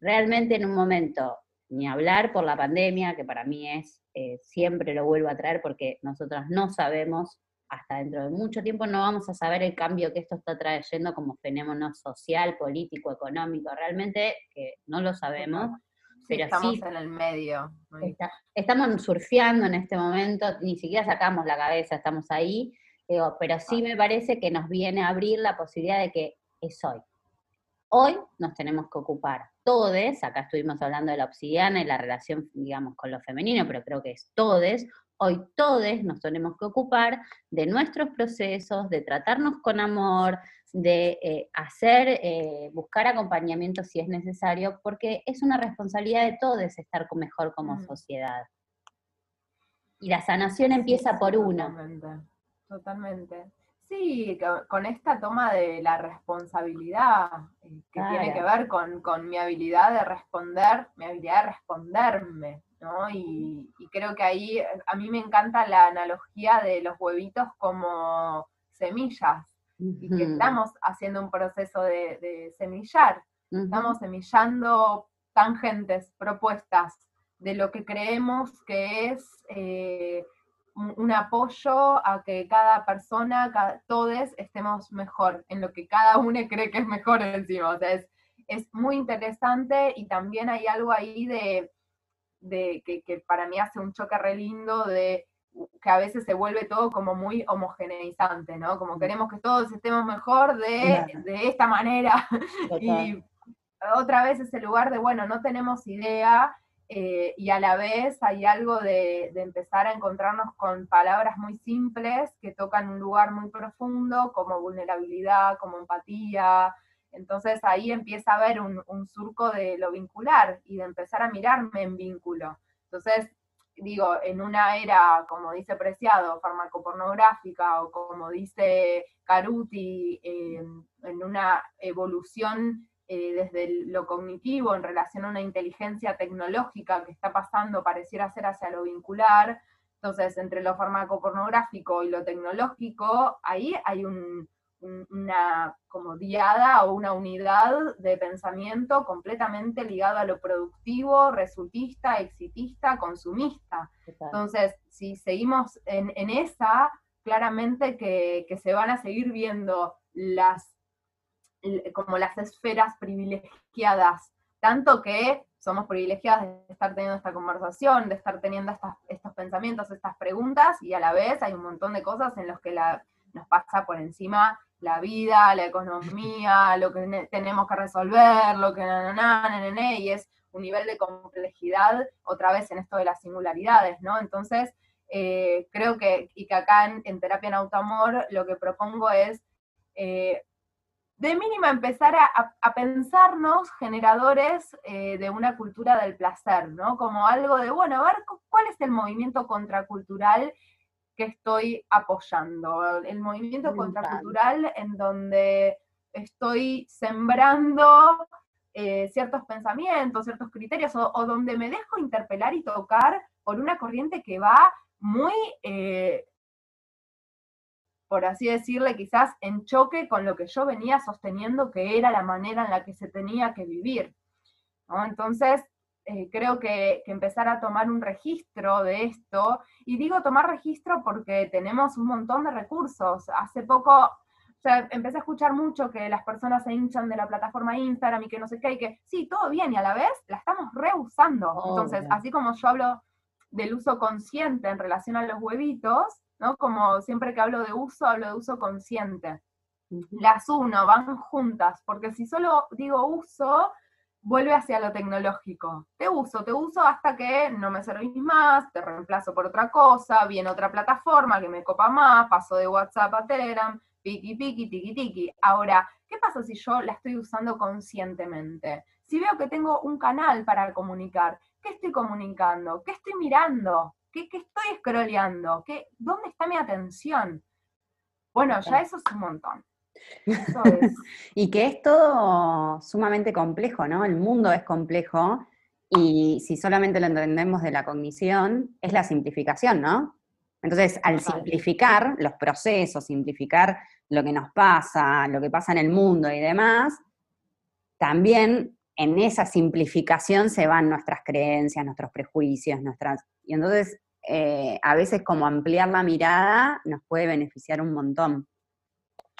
realmente en un momento, ni hablar por la pandemia, que para mí es, eh, siempre lo vuelvo a traer porque nosotros no sabemos, hasta dentro de mucho tiempo no vamos a saber el cambio que esto está trayendo como fenómeno social, político, económico, realmente que no lo sabemos. pero estamos en el medio. estamos surfeando en este momento, ni siquiera sacamos la cabeza, estamos ahí, pero sí me parece que nos viene a abrir la posibilidad de que es hoy, Hoy nos tenemos que ocupar todes, acá estuvimos hablando de la obsidiana y la relación, digamos, con lo femenino, pero creo que es todes, hoy todos nos tenemos que ocupar de nuestros procesos, de tratarnos con amor, de eh, hacer, eh, buscar acompañamiento si es necesario, porque es una responsabilidad de todos estar mejor como Mm. sociedad. Y la sanación empieza por uno. Totalmente, totalmente. Sí, co- con esta toma de la responsabilidad eh, que tiene que ver con, con mi habilidad de responder, mi habilidad de responderme, ¿no? Y, y creo que ahí eh, a mí me encanta la analogía de los huevitos como semillas y que estamos haciendo un proceso de, de semillar. Estamos semillando tangentes, propuestas de lo que creemos que es eh, un, apoyo a que cada persona, cada, todos estemos mejor, en lo que cada uno cree que es mejor encima. O sea, es, es muy interesante y también hay algo ahí de, de que, que para mí hace un choque re lindo de que a veces se vuelve todo como muy homogeneizante, ¿no? Como queremos que todos estemos mejor de, Claro. de esta manera. Total. Y otra vez ese lugar de, bueno, no tenemos idea eh, y a la vez hay algo de, empezar a encontrarnos con palabras muy simples que tocan un lugar muy profundo, como vulnerabilidad, como empatía. Entonces ahí empieza a haber un, un surco de lo vincular y de empezar a mirarme en vínculo. Entonces, digo, en una era, como dice Preciado, farmacopornográfica, o como dice Caruti, eh, en una evolución eh, desde lo cognitivo en relación a una inteligencia tecnológica que está pasando, pareciera ser hacia lo vincular. Entonces, entre lo farmacopornográfico y lo tecnológico, ahí hay un, un- una como diada o una unidad de pensamiento completamente ligado a lo productivo, resultista, exitista, consumista. Entonces, si seguimos en, en esa, claramente que, que se van a seguir viendo las como las esferas privilegiadas, tanto que somos privilegiadas de estar teniendo esta conversación, de estar teniendo estas- estos pensamientos, estas preguntas, y a la vez hay un montón de cosas en las que la, nos pasa por encima la vida, la economía, lo que ne- tenemos que resolver, lo que na, na, na, y es un nivel de complejidad otra vez en esto de las singularidades, ¿no? Entonces, eh, creo que, y que acá en, en Terapia en Autoamor lo que propongo es eh, de mínima empezar a, a- a pensarnos generadores eh, de una cultura del placer, ¿no? Como algo de, bueno, a ver cu- cuál es el movimiento contracultural que estoy apoyando, el movimiento contracultural en donde estoy sembrando eh, ciertos pensamientos, ciertos criterios, o, o donde me dejo interpelar y tocar por una corriente que va muy, eh, por así decirle, quizás en choque con lo que yo venía sosteniendo que era la manera en la que se tenía que vivir. ¿no? Entonces, eh, creo que, que empezar a tomar un registro de esto, y digo tomar registro porque tenemos un montón de recursos. Hace poco, o sea, empecé a escuchar mucho que las personas se hinchan de la plataforma Instagram y que no sé qué, y que sí, todo bien, y a la vez la estamos reusando. Entonces, así como yo hablo del uso consciente en relación a los huevitos, ¿no? Como siempre que hablo de uso, hablo de uso consciente las uno, van juntas, porque si solo digo uso, vuelve hacia lo tecnológico. Te uso, te uso hasta que no me servís más, te reemplazo por otra cosa, viene otra plataforma que me copa más, paso de WhatsApp a Telegram, piqui, piqui, tiki, tiki. Ahora, ¿qué pasa si yo la estoy usando conscientemente? Si veo que tengo un canal para comunicar, ¿qué estoy comunicando? ¿Qué estoy mirando? ¿Qué, qué estoy scrolleando? ¿Qué, ¿Dónde está mi atención? Bueno, ya eso es un montón. Eso es. Y que es todo sumamente complejo, ¿no? El mundo es complejo y si solamente lo entendemos de la cognición, es la simplificación, ¿no? Entonces, al simplificar los procesos, simplificar lo que nos pasa, lo que pasa en el mundo y demás, también en esa simplificación se van nuestras creencias, nuestros prejuicios, nuestras... Y entonces, eh, a veces como ampliar la mirada nos puede beneficiar un montón.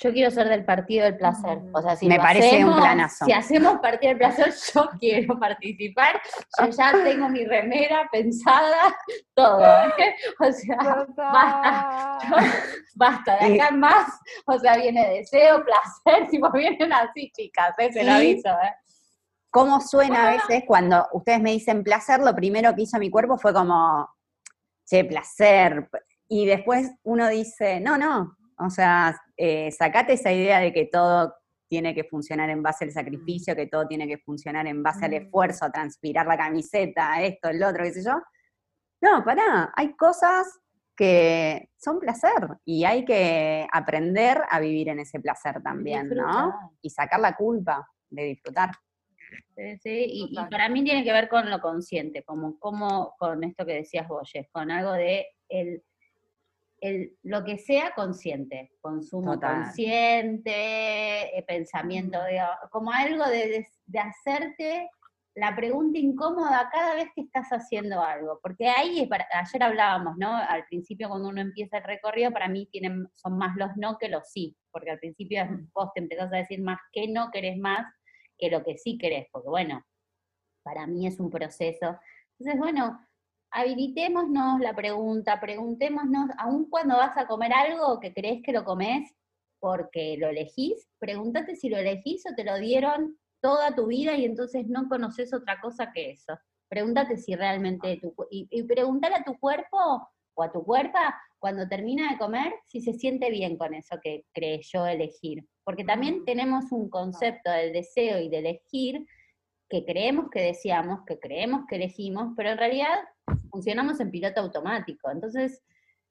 Yo quiero ser del partido del placer. O sea, si Me parece un planazo. Si hacemos partido del placer, yo quiero participar. Yo ya tengo mi remera pensada, todo. ¿eh? O sea, basta. basta, de acá en más. O sea, viene deseo, placer, tipo vienen así, chicas, ¿eh? se lo aviso. ¿eh? ¿Cómo suena a veces cuando ustedes me dicen placer? Lo primero que hizo mi cuerpo fue como, che, placer. Y después uno dice, no, no, o sea, eh, sacate esa idea de que todo tiene que funcionar en base al sacrificio, que todo tiene que funcionar en base al Mm. esfuerzo, a transpirar la camiseta, esto, el otro, qué sé yo. No, pará, hay cosas que son placer y hay que aprender a vivir en ese placer también, ¿no? Y sacar la culpa de disfrutar. Sí, sí, y, para mí tiene que ver con lo consciente, como, como con esto que decías vos, Jess, con algo de el, el, lo que sea consciente, consumo Total. consciente, eh, pensamiento, de, como algo de, de- de hacerte la pregunta incómoda cada vez que estás haciendo algo, porque ahí, ayer hablábamos, ¿no? Al principio cuando uno empieza el recorrido, para mí tienen, son más los no que los sí, porque al principio vos te empezás a decir más que no querés más que lo que sí querés, porque bueno, para mí es un proceso. Entonces, bueno, habilitémonos la pregunta, preguntémonos, aun cuando vas a comer algo que crees que lo comes porque lo elegís, pregúntate si lo elegís o te lo dieron toda tu vida y entonces no conoces otra cosa que eso. Pregúntate si realmente tu, y, preguntale a tu cuerpo o a tu cuerpa cuando termina de comer si se siente bien con eso que creyó elegir. Porque también tenemos un concepto del deseo y de elegir que creemos que deseamos, que creemos que elegimos, pero en realidad funcionamos en piloto automático. Entonces,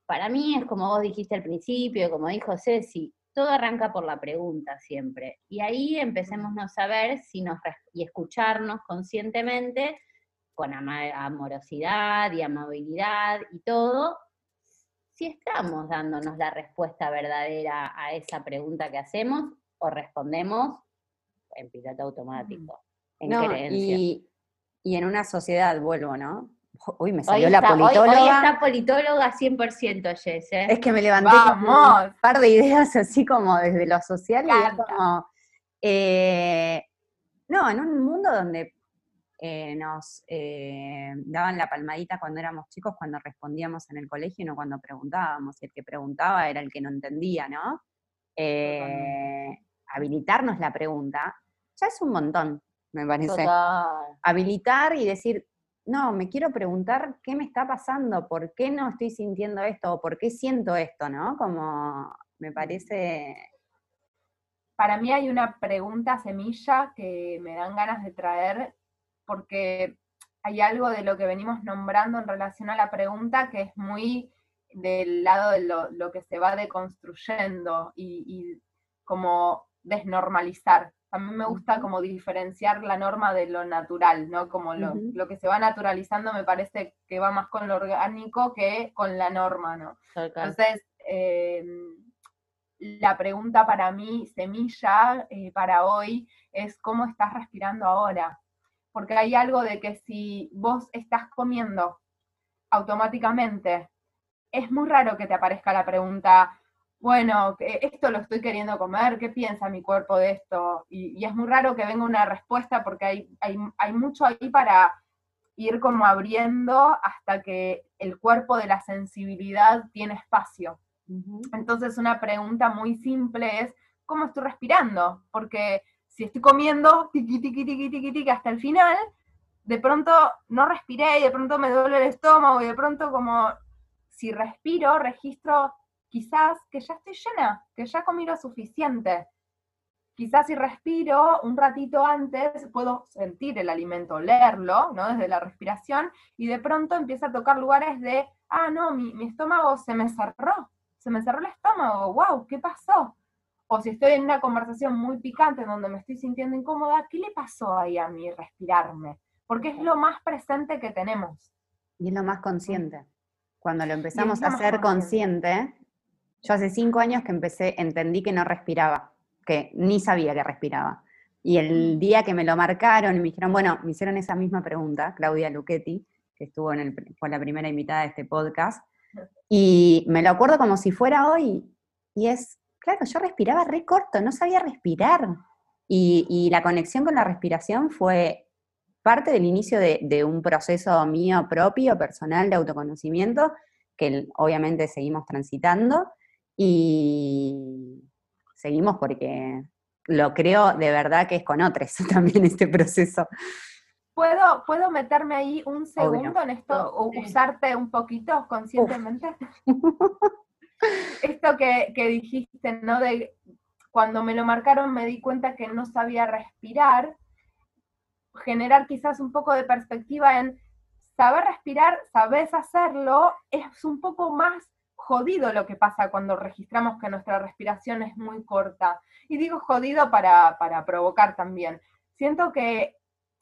para mí es como vos dijiste al principio, como dijo Ceci, todo arranca por la pregunta siempre. Y ahí empecemos a saber si nos y escucharnos conscientemente con amorosidad y amabilidad y todo, si estamos dándonos la respuesta verdadera a esa pregunta que hacemos o respondemos en piloto automático, en No, creencia. y, y en una sociedad, vuelvo, ¿no? Uy, me Hoy salió la está, hoy- politóloga. hoy está politóloga 100%, Jess, ¿eh? Es que me levanté con un ¡Vamos! par de ideas así como desde lo social y como, eh, no, en un mundo donde eh, nos eh, daban la palmadita cuando éramos chicos, cuando respondíamos en el colegio y no cuando preguntábamos, y el que preguntaba era el que no entendía, ¿no? Eh, habilitarnos la pregunta, ya es un montón, me parece Total. habilitar y decir, no, me quiero preguntar qué me está pasando, por qué no estoy sintiendo esto, o por qué siento esto, ¿no? Como me parece, Para mí hay una pregunta semilla que me dan ganas de traer porque hay algo de lo que venimos nombrando en relación a la pregunta que es muy del lado de lo, lo que se va deconstruyendo y, y como desnormalizar. A mí me gusta como diferenciar la norma de lo natural, ¿no? Como lo, lo que se va naturalizando me parece que va más con lo orgánico que con la norma, ¿no? Entonces, eh, la pregunta para mí, semilla, eh, para hoy, es cómo estás respirando ahora. Porque hay algo de que si vos estás comiendo automáticamente, es muy raro que te aparezca la pregunta, bueno, esto lo estoy queriendo comer, ¿qué piensa mi cuerpo de esto? Y, y es muy raro que venga una respuesta porque hay, hay, hay mucho ahí para ir como abriendo hasta que el cuerpo de la sensibilidad tiene espacio. Entonces una pregunta muy simple es, ¿cómo estoy respirando? Porque si estoy comiendo tiqui, tiqui, tiqui, tiqui, tiqui hasta el final, de pronto no respiré y de pronto me duele el estómago y de pronto como si respiro, registro quizás que ya estoy llena, que ya comí lo suficiente. Quizás si respiro un ratito antes puedo sentir el alimento, leerlo, ¿no? Desde la respiración y de pronto empieza a tocar lugares de, ah, no, mi, mi estómago se me cerró, se me cerró el estómago, wow, ¿qué pasó? O si estoy en una conversación muy picante en donde me estoy sintiendo incómoda, ¿qué le pasó ahí a mí respirarme? Porque es lo más presente que tenemos. y es lo más consciente. Cuando lo empezamos a hacer consciente. consciente, yo hace cinco años que empecé, entendí que no respiraba, que ni sabía que respiraba. Y el día que me lo marcaron y me dijeron, bueno, me hicieron esa misma pregunta, Claudia Luchetti, que estuvo en el, fue la primera invitada de este podcast, y me lo acuerdo como si fuera hoy, y es, claro, yo respiraba re corto, no sabía respirar. Y, y la conexión con la respiración fue parte del inicio de, de un proceso mío propio, personal, de autoconocimiento, que obviamente seguimos transitando y seguimos porque lo creo de verdad que es con otros también este proceso. ¿Puedo, ¿Puedo meterme ahí un segundo en esto, o usarte un poquito conscientemente? esto que, que dijiste, ¿no? De cuando me lo marcaron me di cuenta que no sabía respirar, generar quizás un poco de perspectiva en saber respirar, sabes hacerlo, es un poco más jodido lo que pasa cuando registramos que nuestra respiración es muy corta. Y digo jodido para, provocar también. Siento que,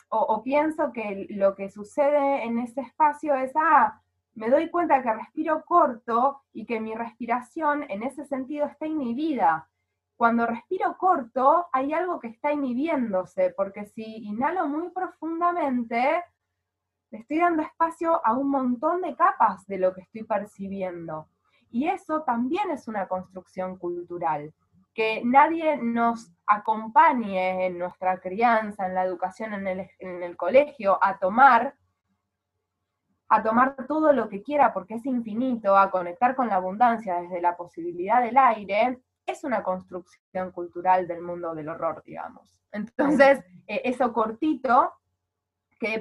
o, pienso que lo que sucede en ese espacio es, ah, me doy cuenta que respiro corto y que mi respiración en ese sentido está inhibida. Cuando respiro corto hay algo que está inhibiéndose, porque si inhalo muy profundamente, le estoy dando espacio a un montón de capas de lo que estoy percibiendo. Y eso también es una construcción cultural, que nadie nos acompañe en nuestra crianza, en la educación, en el, en el colegio, a tomar a tomar todo lo que quiera porque es infinito, a conectar con la abundancia desde la posibilidad del aire, es una construcción cultural del mundo del horror, digamos. Entonces, eh, eso cortito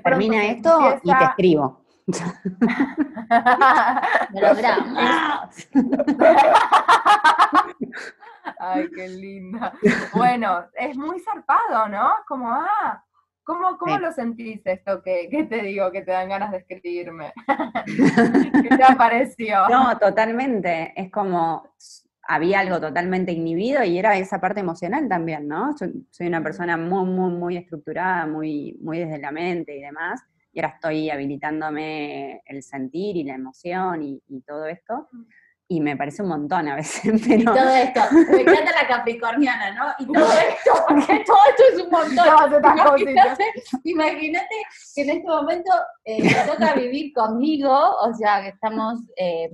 Termina esto y te escribo. Ay, qué linda. Bueno, es muy zarpado, ¿no? Como, ah, ¿cómo, cómo lo sentís esto que, que, te digo, que te dan ganas de escribirme? ¿Qué te apareció? No, totalmente. Es como, había algo totalmente inhibido y era esa parte emocional también, ¿no? Yo soy una persona muy, muy, muy estructurada, muy, muy desde la mente y demás, y ahora estoy habilitándome el sentir y la emoción y, y todo esto y me parece un montón a veces. Pero... Y todo esto, me encanta la capricorniana, ¿no? Y todo esto, porque todo esto es un montón. imagínate, que en este momento eh, me toca vivir conmigo, o sea, que estamos eh,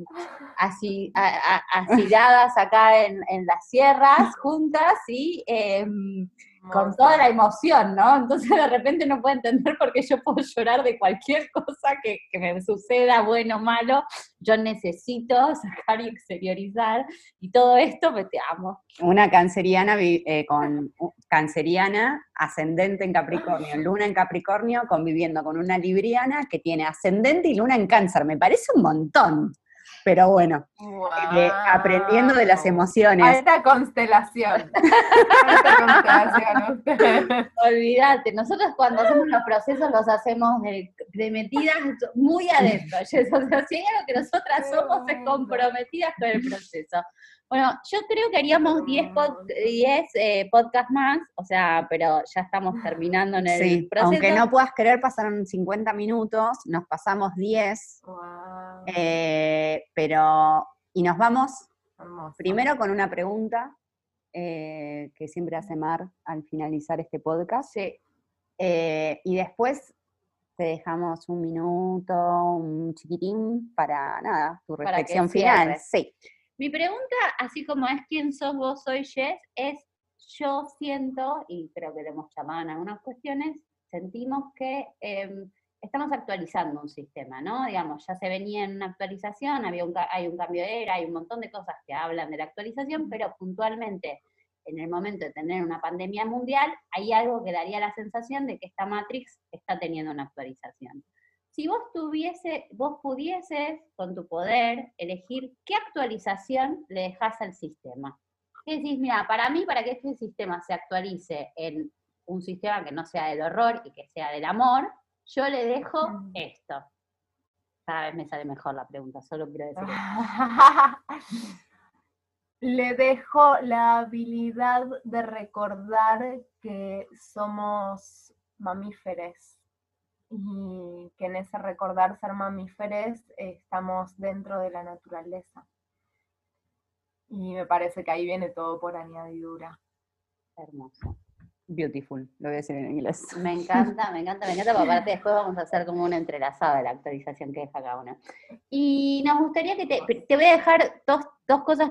así, asiladas acá en, en, las sierras, juntas, y... Eh, con toda la emoción, ¿no? Entonces de repente no puedo entender por qué yo puedo llorar de cualquier cosa que, me suceda, bueno o malo. Yo necesito sacar y exteriorizar y todo esto me te amo. Una canceriana eh, con canceriana ascendente en Capricornio, luna en Capricornio conviviendo con una libriana que tiene ascendente y luna en cáncer. Me parece un montón pero bueno, eh, aprendiendo de las emociones. A esta constelación. A esta constelación Olvídate, nosotros cuando hacemos los procesos los hacemos de, metidas muy adentro. O sea, si hay algo que nosotras somos es comprometidas con el proceso. Bueno, yo creo que haríamos 10 eh, podcasts más, o sea, pero ya estamos terminando en el sí, proceso. Aunque no puedas creer, pasaron 50 minutos, nos pasamos 10, eh, pero, y nos vamos primero con una pregunta eh, que siempre hace Mar al finalizar este podcast. y después te dejamos un minuto, un chiquitín para nada, tu reflexión final. Sí. Mi pregunta, así como es quién sos vos, soy Jess, es yo siento, y creo que lo hemos llamado en algunas cuestiones, sentimos que em, estamos actualizando un sistema, ¿no? Digamos, ya se venía en una actualización, había un, hay un cambio de era, hay un montón de cosas que hablan de la actualización, pero puntualmente en el momento de tener una pandemia mundial, hay algo que daría la sensación de que esta Matrix está teniendo una actualización si vos tuviese, vos pudieses con tu poder elegir qué actualización le dejas al sistema. ¿Qué decís? Mira, para mí, para que este sistema se actualice en un sistema que no sea del horror y que sea del amor, yo le dejo mm. esto. Cada vez me sale mejor la pregunta, solo quiero decir. le dejo la habilidad de recordar que somos mamíferos y que en ese recordar ser mamíferos estamos dentro de la naturaleza. Y me parece que ahí viene todo por añadidura. Hermoso. Beautiful, lo voy a decir en inglés. Me encanta, me encanta, me encanta, porque aparte después vamos a hacer como una entrelazada de la actualización que deja cada una. Y nos gustaría que te, te voy a dejar dos, dos cosas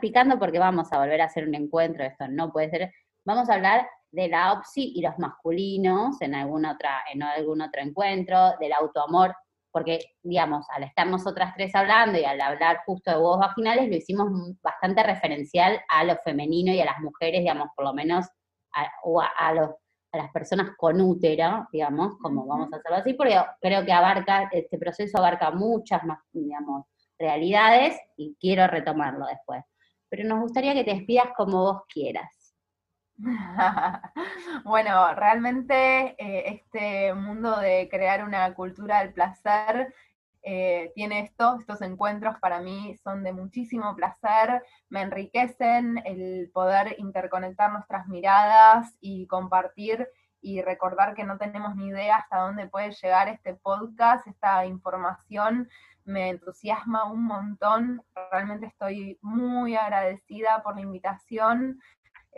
picando porque vamos a volver a hacer un encuentro, esto no puede ser. Vamos a hablar de la OPSI y los masculinos en, alguna otra, en algún otro encuentro, del autoamor, porque, digamos, al estar nosotras tres hablando y al hablar justo de huevos vaginales, lo hicimos bastante referencial a lo femenino y a las mujeres, digamos, por lo menos, a, o a, los, a las personas con útero, digamos, como vamos a hacerlo así, porque creo que abarca, este proceso abarca muchas más, digamos, realidades y quiero retomarlo después. Pero nos gustaría que te despidas como vos quieras. bueno, realmente eh, este mundo de crear una cultura del placer eh, tiene esto, estos encuentros para mí son de muchísimo placer, me enriquecen el poder interconectar nuestras miradas y compartir y recordar que no tenemos ni idea hasta dónde puede llegar este podcast, esta información me entusiasma un montón, realmente estoy muy agradecida por la invitación,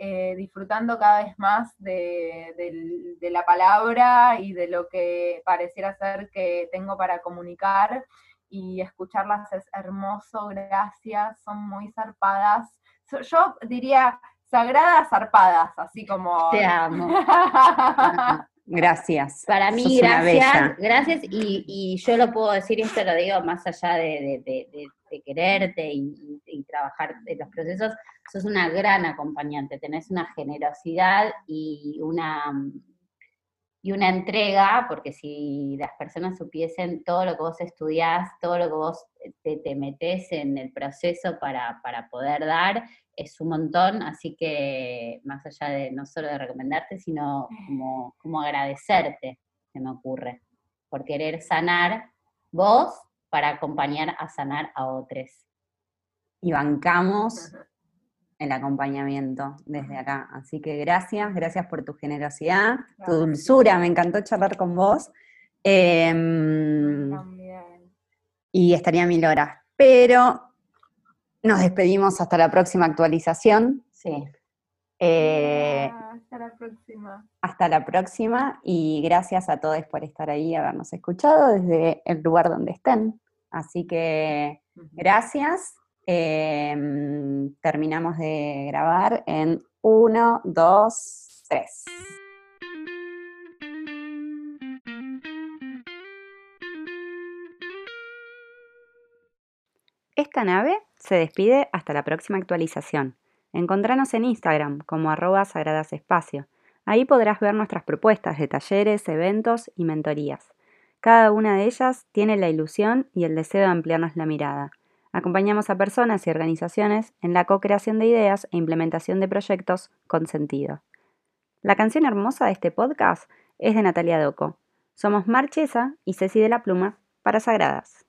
eh, disfrutando cada vez más de, la palabra y de lo que pareciera ser que tengo para comunicar. Y escucharlas es hermoso, gracias, son muy zarpadas. Yo diría sagradas zarpadas, así como... Te amo. Gracias. Para mí, gracias. Gracias, y, yo lo puedo decir, y esto lo digo más allá de, quererte y, y, trabajar en los procesos, sos una gran acompañante, tenés una generosidad y una, y una entrega, porque si las personas supiesen todo lo que vos estudiás, todo lo que vos te, te metés en el proceso para, para poder dar, es un montón, así que más allá de no solo de recomendarte, sino como, como agradecerte, se me ocurre, por querer sanar vos para acompañar a sanar a otros. Y bancamos el acompañamiento desde acá. Así que gracias, gracias por tu generosidad, tu dulzura, me encantó charlar con vos. Em, y estaría mil horas. Pero nos despedimos hasta la próxima actualización. Sí. Eh, hasta la próxima. Hasta la próxima y gracias a todos por estar ahí y habernos escuchado desde el lugar donde estén. Así que gracias Em, terminamos de grabar en 1, 2, 3. Esta nave se despide hasta la próxima actualización. Encontranos en Instagram como arroba sagradas espacio. Ahí podrás ver nuestras propuestas de talleres, eventos y mentorías. Cada una de ellas tiene la ilusión y el deseo de ampliarnos la mirada. Acompañamos a personas y organizaciones en la co-creación de ideas e implementación de proyectos con sentido. La canción hermosa de este podcast es de Natalia Doco. Somos Marchesa y Ceci de la Pluma para Sagradas.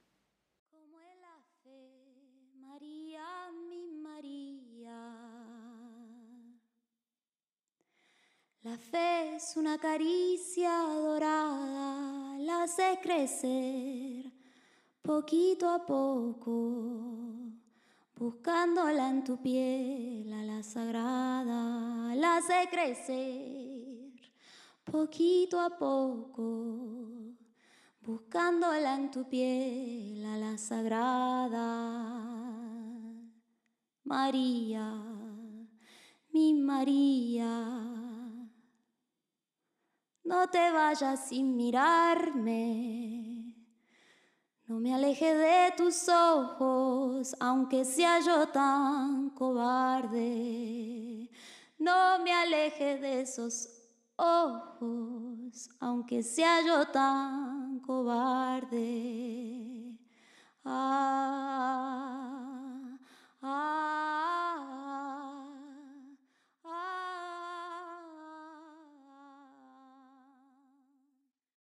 La fe es una caricia dorada, la hace crecer poquito a poco, buscándola en tu piel a la sagrada, la hace crecer, poquito a poco, buscándola en tu piel a la sagrada. María, mi María, no te vayas sin mirarme. No me aleje de tus ojos, aunque sea yo tan cobarde. No me aleje de esos ojos, aunque sea yo tan cobarde. Ah, ah, ah.